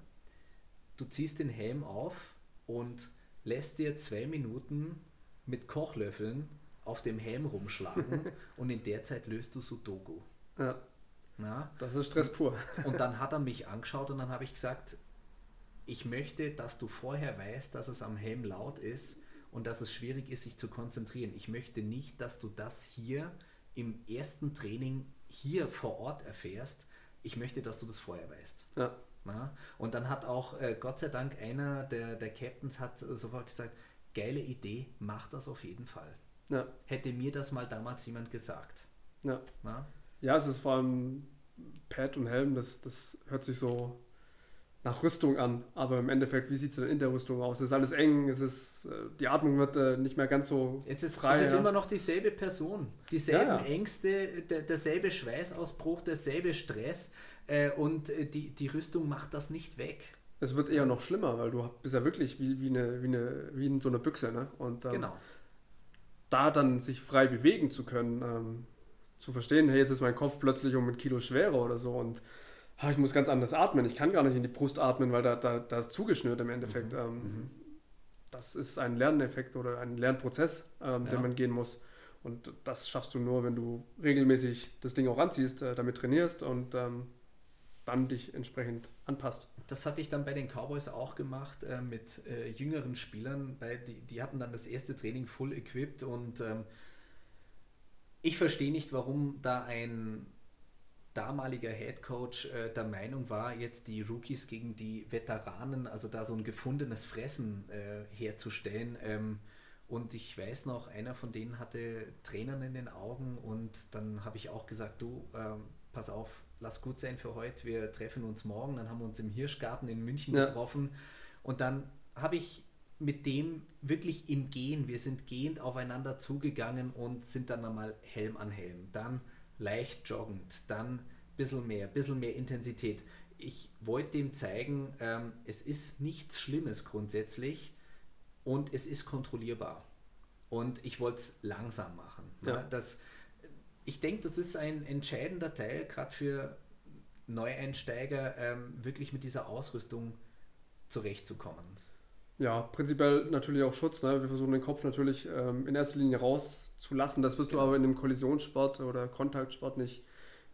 Du ziehst den Helm auf und lässt dir zwei Minuten mit Kochlöffeln auf dem Helm rumschlagen und in der Zeit löst du Sudoku. ja. Na? Das ist Stress pur. Und dann hat er mich angeschaut und dann habe ich gesagt, ich möchte, dass du vorher weißt, dass es am Helm laut ist und dass es schwierig ist, sich zu konzentrieren. Ich möchte nicht, dass du das hier im ersten Training hier vor Ort erfährst, ich möchte, dass du das vorher weißt. Ja. Na? Und dann hat auch äh, Gott sei Dank einer der, der Captains hat sofort gesagt, geile Idee, mach das auf jeden Fall. Ja. Hätte mir das mal damals jemand gesagt. Ja. Na? Ja, es ist vor allem Pad und Helm, das, das hört sich so nach Rüstung an, aber im Endeffekt, wie sieht es denn in der Rüstung aus? Es ist alles eng, es ist, äh, die Atmung wird äh, nicht mehr ganz so Es ist, frei. es ist ja. immer noch dieselbe Person, dieselben Ja, ja. Ängste, der, derselbe Schweißausbruch, derselbe Stress äh, und die, die Rüstung macht das nicht weg. Es wird eher noch schlimmer, weil du bist ja wirklich wie, wie, eine, wie, eine, wie in so einer Büchse. Ne? Und ähm, Genau. da dann sich frei bewegen zu können, ähm, zu verstehen, hey, jetzt ist mein Kopf plötzlich um ein Kilo schwerer oder so und ah, ich muss ganz anders atmen. Ich kann gar nicht in die Brust atmen, weil da, da, da ist zugeschnürt im Endeffekt. Mhm. Ähm, Das ist ein Lerneffekt oder ein Lernprozess, ähm, Ja. den man gehen muss. Und das schaffst du nur, wenn du regelmäßig das Ding auch anziehst, äh, damit trainierst und ähm, dann dich entsprechend anpasst. Das hatte ich dann bei den Cowboys auch gemacht äh, mit äh, jüngeren Spielern, weil die, die hatten dann das erste Training full equipped und ähm, ich verstehe nicht, warum da ein damaliger Head Coach äh, der Meinung war, jetzt die Rookies gegen die Veteranen, also da so ein gefundenes Fressen äh, herzustellen. Ähm, und ich weiß noch, einer von denen hatte Tränen in den Augen und dann habe ich auch gesagt, du, ähm, pass auf, lass gut sein für heute, wir treffen uns morgen. Dann haben wir uns im Hirschgarten in München Ja. getroffen und dann habe ich mit dem wirklich im Gehen, wir sind gehend aufeinander zugegangen und sind dann einmal Helm an Helm, dann leicht joggend, dann ein bisschen mehr, bisschen mehr Intensität. Ich wollte dem zeigen, ähm, es ist nichts Schlimmes grundsätzlich und es ist kontrollierbar. Und ich wollte es langsam machen. ne? Ja. Das, ich denke, das ist ein entscheidender Teil, gerade für Neueinsteiger, ähm, wirklich mit dieser Ausrüstung zurechtzukommen. Ja, prinzipiell natürlich auch Schutz. Ne? Wir versuchen den Kopf natürlich ähm, in erster Linie rauszulassen. Das wirst du Genau. aber in einem Kollisionssport oder Kontaktsport nicht,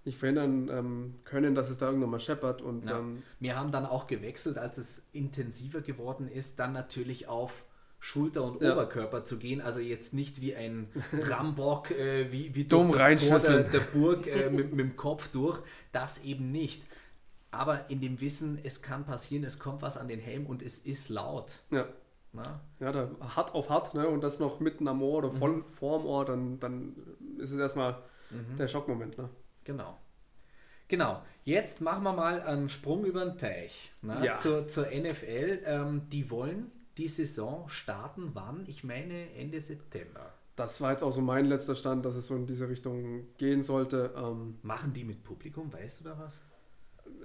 nicht verhindern ähm, können, dass es da irgendwann mal scheppert. Und Ja. ähm, Wir haben dann auch gewechselt, als es intensiver geworden ist, dann natürlich auf Schulter und Ja. Oberkörper zu gehen. Also jetzt nicht wie ein Rambock, äh, wie, wie Dumm durch das Tor der, der Burg äh, mit, mit dem Kopf durch. Das eben nicht. Aber in dem Wissen, es kann passieren, es kommt was an den Helm und es ist laut. ja, Na? ja, da hart auf hart ne? und das noch mitten am Ohr oder voll Mhm. vorm Ohr, dann, dann ist es erstmal Mhm. der Schockmoment. Ne? Genau. Genau. Jetzt machen wir mal einen Sprung über den Teich ne? Ja. zur, zur NFL. Ähm, die wollen die Saison starten. Wann? Ich meine Ende September. Das war jetzt auch so mein letzter Stand, dass es so in diese Richtung gehen sollte. Ähm, Machen die mit Publikum? Weißt du da was?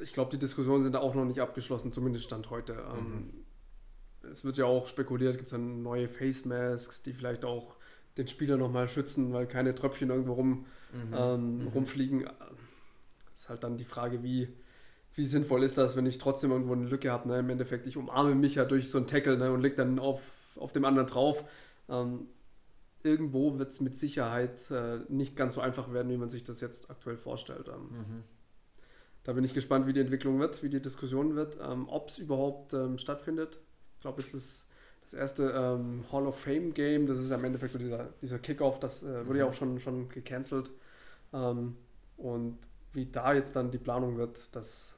Ich glaube, die Diskussionen sind da auch noch nicht abgeschlossen, zumindest Stand heute. Ähm, es wird ja auch spekuliert, gibt es dann neue Face Masks, die vielleicht auch den Spieler nochmal schützen, weil keine Tröpfchen irgendwo rum, ähm, Mhm. rumfliegen. Ist halt dann die Frage, wie, wie sinnvoll ist das, wenn ich trotzdem irgendwo eine Lücke habe. Ne? Im Endeffekt, ich umarme mich ja durch so einen Tackle ne? und leg dann auf, auf dem anderen drauf. Ähm, irgendwo wird es mit Sicherheit äh, nicht ganz so einfach werden, wie man sich das jetzt aktuell vorstellt. Ähm, Mhm. Da bin ich gespannt, wie die Entwicklung wird, wie die Diskussion wird, ähm, ob es überhaupt ähm, stattfindet. Ich glaube, es ist das erste ähm, Hall of Fame Game. Das ist am Endeffekt so dieser, dieser Kickoff, das äh, wurde ja Mhm. auch schon, schon gecancelt. Ähm, und wie da jetzt dann die Planung wird, das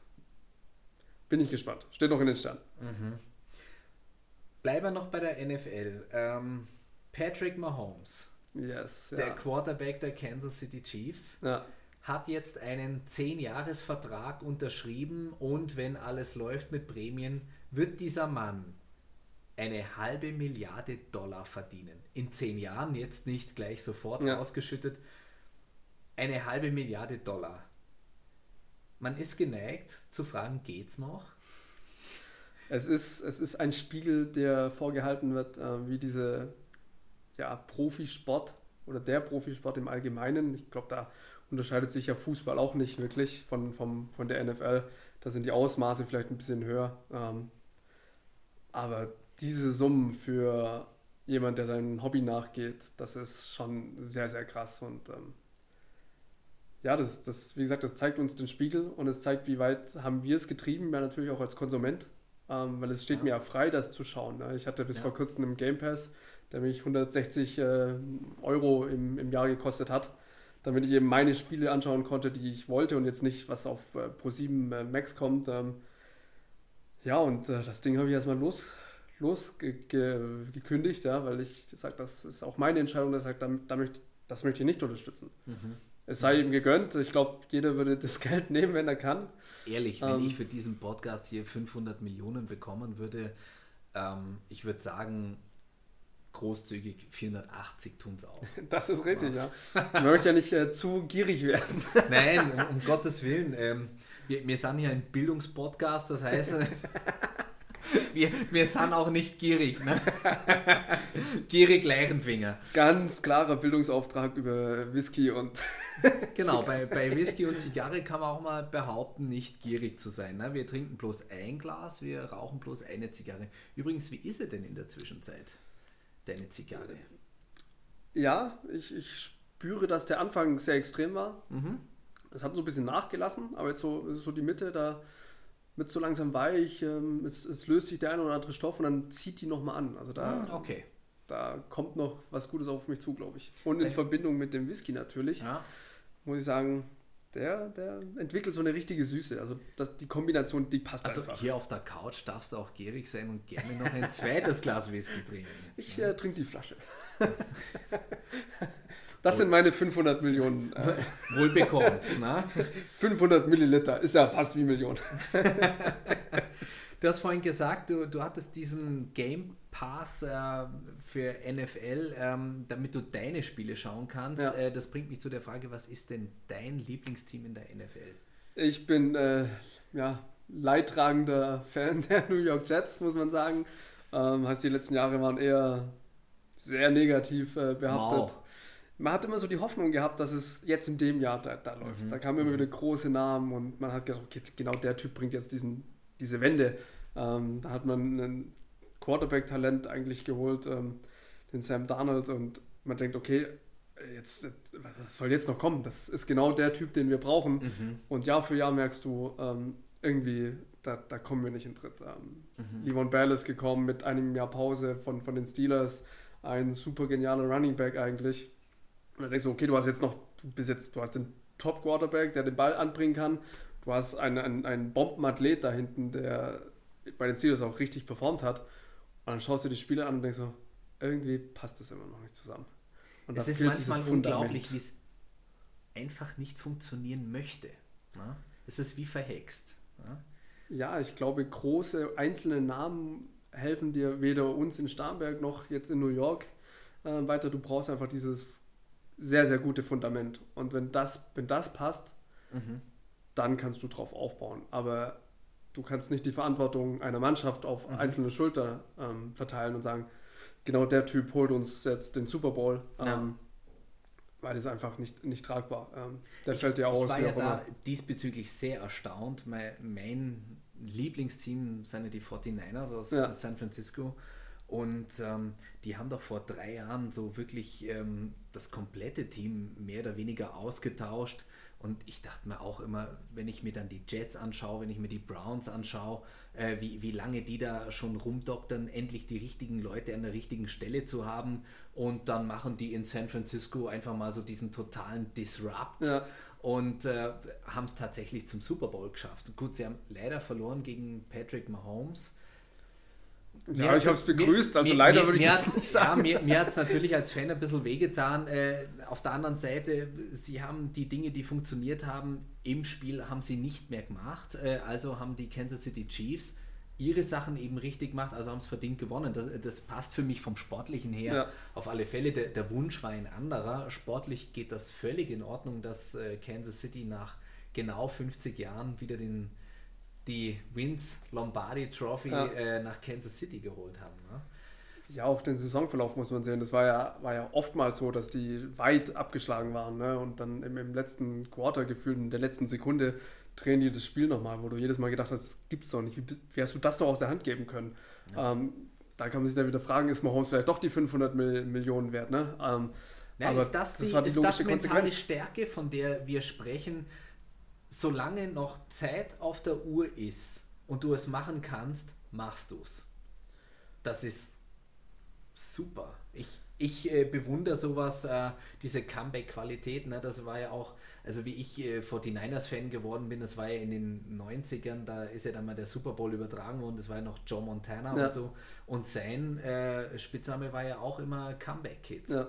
bin ich gespannt. Steht noch in den Sternen. Mhm. Bleiben wir noch bei der NFL. Ähm, Patrick Mahomes, Yes. der Ja. Quarterback der Kansas City Chiefs, ja. Hat jetzt einen 10-Jahres-Vertrag unterschrieben und wenn alles läuft mit Prämien, wird dieser Mann eine halbe Milliarde Dollar verdienen. In 10 Jahren, jetzt nicht gleich sofort Ja. ausgeschüttet, eine halbe Milliarde Dollar. Man ist geneigt zu fragen, geht's noch? Es ist, es ist ein Spiegel, der vorgehalten wird, äh, wie diese ja, Profisport oder der Profisport im Allgemeinen. Ich glaube, da unterscheidet sich ja Fußball auch nicht wirklich von, vom, von der NFL. Da sind die Ausmaße vielleicht ein bisschen höher. Ähm, aber diese Summen für jemand, der seinem Hobby nachgeht, das ist schon sehr, sehr krass. Und ähm, ja, das, das, wie gesagt, das zeigt uns den Spiegel und es zeigt, wie weit haben wir es getrieben, ja natürlich auch als Konsument, ähm, weil es steht Ja. mir ja frei, das zu schauen. Ne? Ich hatte bis Ja. vor kurzem einen Game Pass, der mich 160 äh, Euro im, im Jahr gekostet hat. Damit ich eben meine Spiele anschauen konnte, die ich wollte und jetzt nicht, was auf äh, Pro7 äh, Max kommt. Ähm, ja, und äh, das Ding habe ich erstmal los, losgekündigt, ja, weil ich sage, das ist auch meine Entscheidung, dass ich sage, da, möchte, das möchte ich nicht unterstützen. Mhm. Es sei ihm gegönnt. Ich glaube, jeder würde das Geld nehmen, wenn er kann. Ehrlich, wenn ähm, ich für diesen Podcast hier 500 Millionen bekommen würde, ähm, ich würde sagen, großzügig 480 tun es auch. Das ist richtig, ja. ja. Man möchte ja nicht äh, zu gierig werden. Nein, um, um Gottes Willen. Ähm, wir, wir sind hier ein Bildungspodcast, das heißt, wir, wir sind auch nicht gierig. Ne? gierig Leichenfinger. Ganz klarer Bildungsauftrag über Whisky und. genau, bei, bei Whisky und Zigarre kann man auch mal behaupten, nicht gierig zu sein. Ne? Wir trinken bloß ein Glas, wir rauchen bloß eine Zigarre. Übrigens, wie ist er denn in der Zwischenzeit, deine Zigarre? Ja, ich, ich spüre, dass der Anfang sehr extrem war. Mhm. Es hat so ein bisschen nachgelassen, aber jetzt so, so die Mitte, da wird so langsam weich, ähm, es, es, löst sich der eine oder andere Stoff und dann zieht die nochmal an. Also da, hm, okay. da kommt noch was Gutes auf mich zu, glaube ich. Und in äh. Verbindung mit dem Whisky natürlich, ja. muss ich sagen, der, der entwickelt so eine richtige Süße. Also das, die Kombination, die passt also einfach. hier auf der Couch darfst du auch gierig sein und gerne noch ein zweites Glas Whisky trinken. Ich äh, trinke die Flasche. Das sind meine 500 Millionen. Äh, Wohlbekommen. ne? 500 Milliliter ist ja fast wie Millionen. du hast vorhin gesagt, du, du hattest diesen Game Pass äh, für NFL, ähm, damit du deine Spiele schauen kannst. Ja. Äh, das bringt mich zu der Frage, was ist denn dein Lieblingsteam in der NFL? Ich bin äh, ja, leidtragender Fan der New York Jets, muss man sagen. Ähm, heißt, die letzten Jahre waren eher sehr negativ äh, behaftet. Wow man hat immer so die Hoffnung gehabt, dass es jetzt in dem Jahr da, da läuft. Mhm. Da kamen immer wieder große Namen und man hat gedacht, okay, genau der Typ bringt jetzt diesen, diese Wende. Ähm, da hat man ein Quarterback-Talent eigentlich geholt, ähm, den Sam Darnold, und man denkt, okay, jetzt, was soll jetzt noch kommen? Das ist genau der Typ, den wir brauchen. Mhm. Und Jahr für Jahr merkst du, ähm, irgendwie, da, da kommen wir nicht in Tritt. Ähm, mhm. Livon Bell ist gekommen mit einem Jahr Pause von, von den Steelers, ein super genialer Running Back eigentlich und dann denkst du, okay, du hast jetzt noch, du bist jetzt, du hast den Top Quarterback, der den Ball anbringen kann. Du hast einen, einen, einen Bombenathlet da hinten, der bei den Steelers auch richtig performt hat. Und dann schaust du die Spiele an und denkst so, irgendwie passt das immer noch nicht zusammen. Und es ist manchmal unglaublich, wie es einfach nicht funktionieren möchte. Ne? Es ist wie verhext. Ne? Ja, ich glaube, große einzelne Namen helfen dir weder uns in Starnberg noch jetzt in New York äh, weiter. Du brauchst einfach dieses sehr, sehr gute Fundament. Und wenn das, wenn das passt, mhm. dann kannst du drauf aufbauen. Aber du kannst nicht die Verantwortung einer Mannschaft auf mhm. einzelne Schulter ähm, verteilen und sagen, genau der Typ holt uns jetzt den Super Bowl. Ähm, ja. Weil es einfach nicht, nicht tragbar. Ähm, der ich, fällt ja aus. Ich war ja da diesbezüglich sehr erstaunt. Mein, mein Lieblingsteam sind ja die 49ers aus ja. San Francisco. Und ähm, die haben doch vor drei Jahren so wirklich ähm, das komplette Team mehr oder weniger ausgetauscht. Und ich dachte mir auch immer, wenn ich mir dann die Jets anschaue, wenn ich mir die Browns anschaue, äh, wie, wie lange die da schon rumdoktern, endlich die richtigen Leute an der richtigen Stelle zu haben. Und dann machen die in San Francisco einfach mal so diesen totalen Disrupt. Ja. Und äh, haben es tatsächlich zum Super Bowl geschafft. Gut, sie haben leider verloren gegen Patrick Mahomes. Ja, ich habe es begrüßt, also mir, leider würde ich das nicht sagen. Ja, mir, mir hat es natürlich als Fan ein bisschen wehgetan. Äh, auf der anderen Seite, sie haben die Dinge, die funktioniert haben, im Spiel haben sie nicht mehr gemacht. Äh, also haben die Kansas City Chiefs ihre Sachen eben richtig gemacht, also haben es verdient gewonnen. Das, das, passt für mich vom Sportlichen her ja. auf alle Fälle. Der, der, Wunsch war ein anderer. Sportlich geht das völlig in Ordnung, dass äh, Kansas City nach genau 50 Jahren wieder den die Wins Lombardi Trophy ja. äh, nach Kansas City geholt haben. Ne? Ja, auch den Saisonverlauf muss man sehen. Das war ja, war ja oftmals so, dass die weit abgeschlagen waren. Ne? Und dann im, im letzten Quarter gefühlt, in der letzten Sekunde, drehen die das Spiel nochmal, wo du jedes Mal gedacht hast, das gibt's doch nicht. Wie, wie hast du das doch aus der Hand geben können? Ja. Ähm, da kann man sich dann wieder fragen, ist Mahomes vielleicht doch die 500 Millionen wert? Ne? Ähm, ja, ist das, die, das ist das mentale Stärke, von der wir sprechen? Solange noch Zeit auf der Uhr ist und du es machen kannst, machst du es. Das ist super. Ich, ich äh, bewundere sowas, äh, diese Comeback-Qualität. Ne? Das war ja auch, also wie ich äh, 49ers-Fan geworden bin, das war ja in den 90ern, da ist ja dann mal der Super Bowl übertragen worden, das war ja noch Joe Montana Ja. und so. Und sein äh, Spitzname war ja auch immer Comeback-Kid. Ja.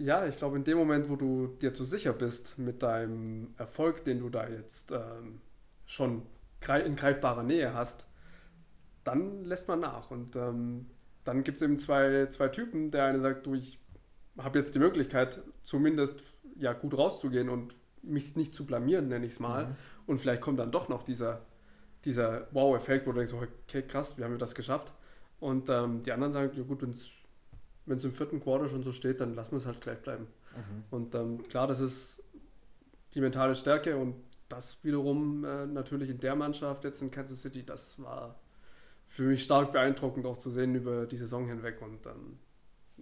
Ja, ich glaube, in dem Moment, wo du dir zu sicher bist mit deinem Erfolg, den du da jetzt ähm, schon in greifbarer Nähe hast, dann lässt man nach. Und ähm, dann gibt es eben zwei, zwei Typen. Der eine sagt, du, ich habe jetzt die Möglichkeit, zumindest ja, gut rauszugehen und mich nicht zu blamieren, nenne ich es mal. Mhm. Und vielleicht kommt dann doch noch dieser, dieser Wow-Effekt, wo du denkst, okay, krass, wir haben das geschafft. Und ähm, die anderen sagen, ja gut, wenn es im vierten Quarter schon so steht, dann lassen wir es halt gleich bleiben. Mhm. Und ähm, klar, das ist die mentale Stärke und das wiederum äh, natürlich in der Mannschaft jetzt in Kansas City, das war für mich stark beeindruckend auch zu sehen über die Saison hinweg und ähm,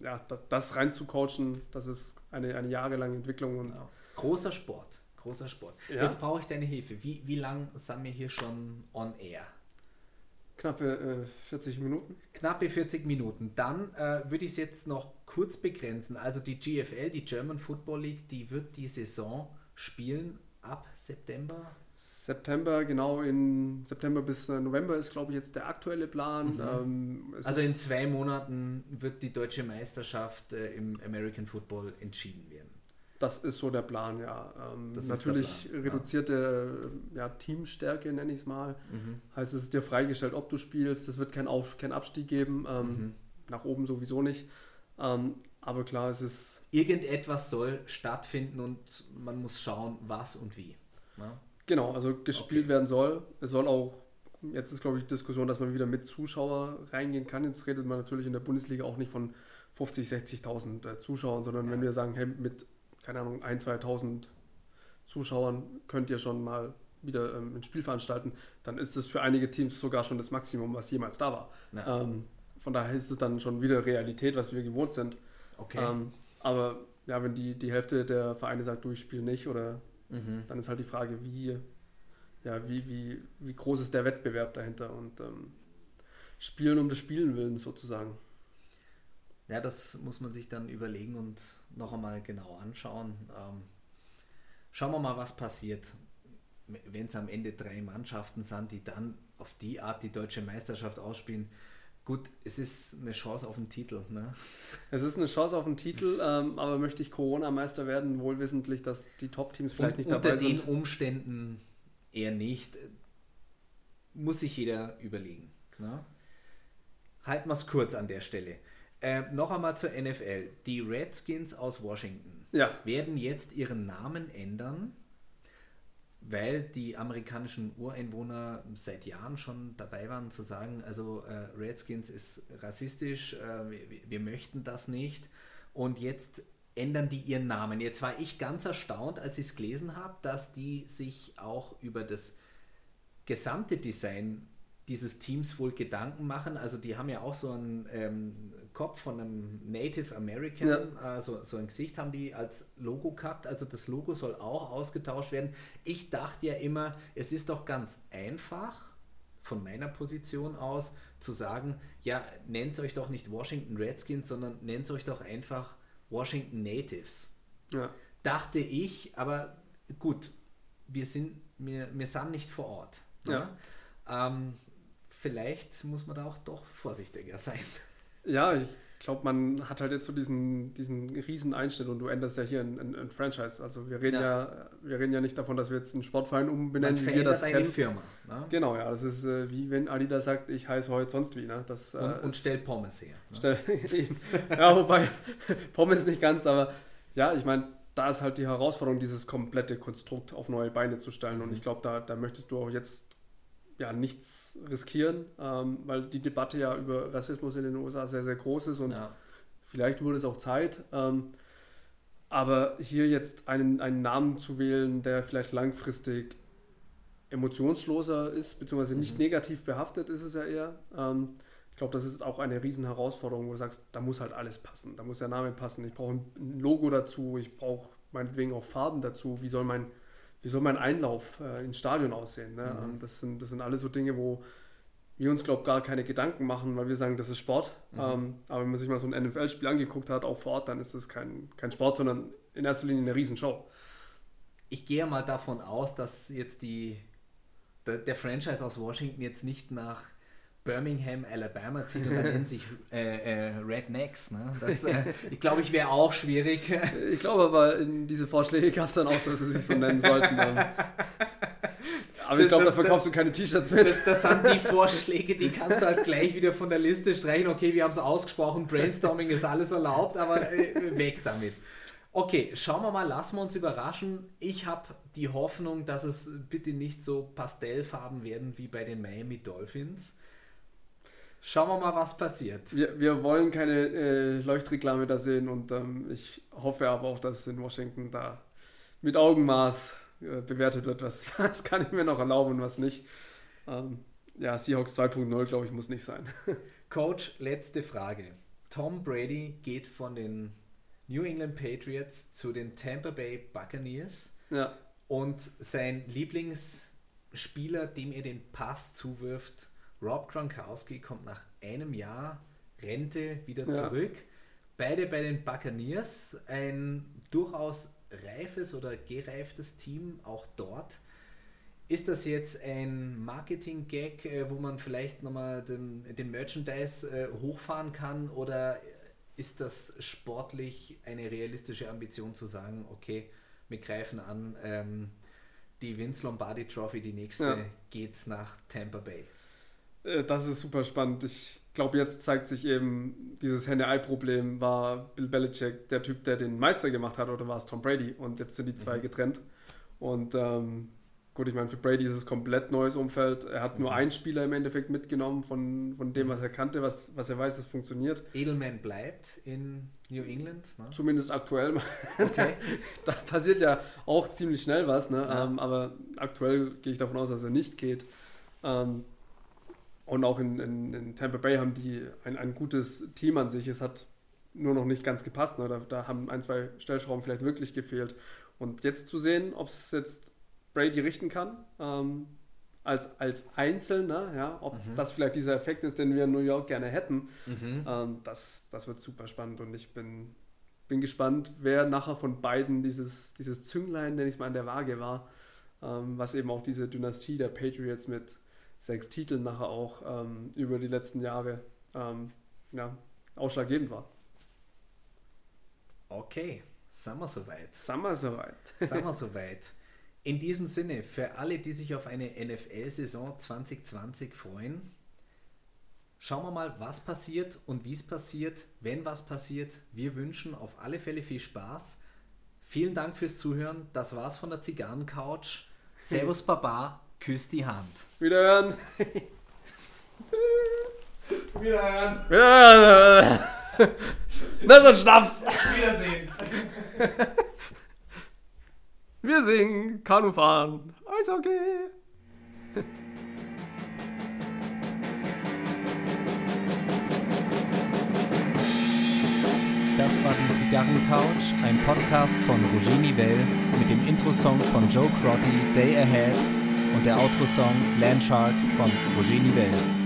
ja, das, das rein zu coachen, das ist eine, eine jahrelange Entwicklung und Ja. Großer Sport, großer Sport. Ja. Jetzt brauche ich deine Hilfe. Wie, wie lang sind wir hier schon on air? Knappe äh, 40 Minuten. Knappe 40 Minuten. Dann äh, würde ich es jetzt noch kurz begrenzen. Also die GFL, die German Football League, die wird die Saison spielen ab September. September, genau in September bis äh, November ist, glaube ich, jetzt der aktuelle Plan. Mhm. Ähm, Also in zwei Monaten wird die deutsche Meisterschaft äh, im American Football entschieden werden. Das ist so der Plan, ja. Ähm, natürlich Plan, ja. reduzierte ja, Teamstärke, nenne ich es mal. Mhm. Heißt, es ist dir freigestellt, ob du spielst. Es wird keinen Auf kein Abstieg geben. Ähm, Mhm. Nach oben sowieso nicht. Ähm, aber klar, es ist Irgendetwas soll stattfinden und man muss schauen, was und wie. Na? genau, also gespielt Okay. werden soll. Es soll auch, jetzt ist glaube ich die Diskussion, dass man wieder mit Zuschauer reingehen kann. Jetzt redet man natürlich in der Bundesliga auch nicht von 50, 60.000 äh, Zuschauern, sondern Ja. wenn wir sagen, hey, mit, keine Ahnung, 1.000, 2.000 Zuschauern könnt ihr schon mal wieder ähm, ein Spiel veranstalten, dann ist es für einige Teams sogar schon das Maximum, was jemals da war. Ähm, von daher ist es dann schon wieder Realität, was wir gewohnt sind. okay. Ähm, aber ja, wenn die, die Hälfte der Vereine sagt, du, ich spiele nicht, oder mhm. dann ist halt die Frage, wie, ja, wie, wie, wie groß ist der Wettbewerb dahinter und ähm, Spielen um des Spielen willen sozusagen. Ja, das muss man sich dann überlegen und noch einmal genau anschauen. Ähm, schauen wir mal, was passiert, wenn es am Ende drei Mannschaften sind, die dann auf die Art die deutsche Meisterschaft ausspielen. Gut, es ist eine Chance auf den Titel. Ne? Es ist eine Chance auf den Titel, ähm, aber möchte ich Corona-Meister werden, wohl wissentlich, dass die Top-Teams vielleicht Und nicht unter dabei den sind. Umständen eher nicht. Muss sich jeder überlegen. Ne? Halten wir es kurz an der Stelle. Äh, noch einmal zur NFL. Die Redskins aus Washington Ja, werden jetzt ihren Namen ändern, weil die amerikanischen Ureinwohner seit Jahren schon dabei waren zu sagen, also äh, Redskins ist rassistisch, äh, wir, wir möchten das nicht. Und jetzt ändern die ihren Namen. Jetzt war ich ganz erstaunt, als ich es gelesen habe, dass die sich auch über das gesamte Design dieses Teams wohl Gedanken machen. Also die haben ja auch so einen ähm, Kopf von einem Native American, also so ein Gesicht haben die als Logo gehabt. Also das Logo soll auch ausgetauscht werden. Ich dachte ja immer, es ist doch ganz einfach von meiner Position aus zu sagen, ja, nennt euch doch nicht Washington Redskins, sondern nennt euch doch einfach Washington Natives ja. dachte ich, aber gut, wir sind, wir, wir sind nicht vor Ort. Ja. Ja? Ähm, vielleicht muss man da auch doch vorsichtiger sein. Ja, ich glaube, man hat halt jetzt so diesen, diesen riesen Einschnitt und du änderst ja hier ein, ein, ein Franchise. Also wir reden ja. Ja. wir reden ja nicht davon, dass wir jetzt einen Sportverein umbenennen, Man wie wir das eine kennen. Firma ne? Genau, ja, das ist äh, wie wenn Adidas sagt, ich heiße heute sonst wie. Ne? Das, äh, und, und stellt Pommes her. Ne? Stell, ja, wobei Pommes nicht ganz, aber ja, ich meine, da ist halt die Herausforderung, dieses komplette Konstrukt auf neue Beine zu stellen. Und Mhm. ich glaube, da, da möchtest du auch jetzt ja nichts riskieren, ähm, weil die Debatte ja über Rassismus in den USA sehr, sehr groß ist und Ja. vielleicht wurde es auch Zeit. Ähm, aber hier jetzt einen, einen Namen zu wählen, der vielleicht langfristig emotionsloser ist, beziehungsweise nicht Mhm. negativ behaftet ist es ja eher. Ähm, ich glaube, das ist auch eine riesen Herausforderung, wo du sagst, da muss halt alles passen. Da muss der Name passen. Ich brauche ein Logo dazu, ich brauche meinetwegen auch Farben dazu. Wie soll mein, wie soll mein Einlauf äh, ins Stadion aussehen? Ne? Mhm. Ähm, Das, sind, das sind alles so Dinge, wo wir uns, glaube ich, gar keine Gedanken machen, weil wir sagen, das ist Sport. Mhm. Ähm, aber wenn man sich mal so ein NFL-Spiel angeguckt hat, auch vor Ort, dann ist das kein, kein Sport, sondern in erster Linie eine Riesenshow. Ich gehe mal davon aus, dass jetzt die, der, der Franchise aus Washington jetzt nicht nach Birmingham, Alabama zieht und dann nennt sich äh, äh, Rednecks. Ne? Das, äh, ich glaube, ich wäre auch schwierig. Ich glaube aber, in diese Vorschläge gab es dann auch, dass sie sich so nennen sollten. Aber ich glaube, da verkaufst du keine T-Shirts mit. Das, das, sind die Vorschläge, die kannst du halt gleich wieder von der Liste streichen. Okay, wir haben es ausgesprochen, Brainstorming ist alles erlaubt, aber äh, weg damit. Okay, schauen wir mal, lassen wir uns überraschen. Ich habe die Hoffnung, dass es bitte nicht so Pastellfarben werden wie bei den Miami Dolphins. Schauen wir mal, was passiert. Wir, wir wollen keine äh, Leuchtreklame da sehen und ähm, ich hoffe aber auch, dass es in Washington da mit Augenmaß äh, bewertet wird, was, was kann ich mir noch erlauben und was nicht. Ähm, ja, Seahawks 2.0, glaube ich, muss nicht sein. Coach, letzte Frage. Tom Brady geht von den New England Patriots zu den Tampa Bay Buccaneers. Ja. Und sein Lieblingsspieler, dem er den Pass zuwirft, Rob Gronkowski, kommt nach einem Jahr Rente wieder ja. zurück. Beide bei den Buccaneers. Ein durchaus reifes oder gereiftes Team auch dort. Ist das jetzt ein Marketing-Gag, äh, wo man vielleicht nochmal den, den Merchandise äh, hochfahren kann oder ist das sportlich eine realistische Ambition zu sagen, okay, wir greifen an, ähm, die Vince Lombardi Trophy, die nächste, ja. geht nach Tampa Bay? Äh, das ist super spannend. Ich glaube, jetzt zeigt sich eben, dieses Henne-Ei-Problem war Bill Belichick der Typ, der den Meister gemacht hat, oder war es Tom Brady? Und jetzt sind die zwei mhm. getrennt. Und ähm, gut, ich meine, für Brady ist es komplett neues Umfeld. Er hat nur mhm. einen Spieler im Endeffekt mitgenommen von, von dem, was er kannte, was, was er weiß, es funktioniert. Edelman bleibt in New England. Ne? Zumindest aktuell. Okay. da passiert ja auch ziemlich schnell was, ne? Ja. Ähm, aber aktuell gehe ich davon aus, dass er nicht geht. Ähm, und auch in, in, in, Tampa Bay haben die ein, ein gutes Team an sich. Es hat nur noch nicht ganz gepasst. Ne? Da, da, haben ein, zwei Stellschrauben vielleicht wirklich gefehlt. Und jetzt zu sehen, ob es jetzt Brady richten kann, ähm, als, als Einzelner, ja, ob mhm. das vielleicht dieser Effekt ist, den wir in New York gerne hätten, mhm. ähm, das, das wird super spannend. Und ich bin, bin gespannt, wer nachher von beiden dieses, dieses Zünglein, nenne ich mal, an der Waage war, ähm, was eben auch diese Dynastie der Patriots mit sechs Titeln nachher auch ähm, über die letzten Jahre ähm, ja, ausschlaggebend war. Okay, sind wir soweit. Sind wir soweit. sind wir soweit. In diesem Sinne, für alle, die sich auf eine NFL-Saison 2020 freuen, schauen wir mal, was passiert und wie es passiert, wenn was passiert. Wir wünschen auf alle Fälle viel Spaß. Vielen Dank fürs Zuhören. Das war's von der Zigarrencouch. Servus Baba Küss die Hand. Wiederhören. Wiederhören. Wiederhören. Na, so ein Schnaps. Wiedersehen. Wir singen, Kanu fahren, Eishockey. Das war die Zigarrencouch, ein Podcast von Roger Nivelle mit dem Intro-Song von Joe Crotty, Day Ahead und der Outro-Song Landshark von Roger Nivelle.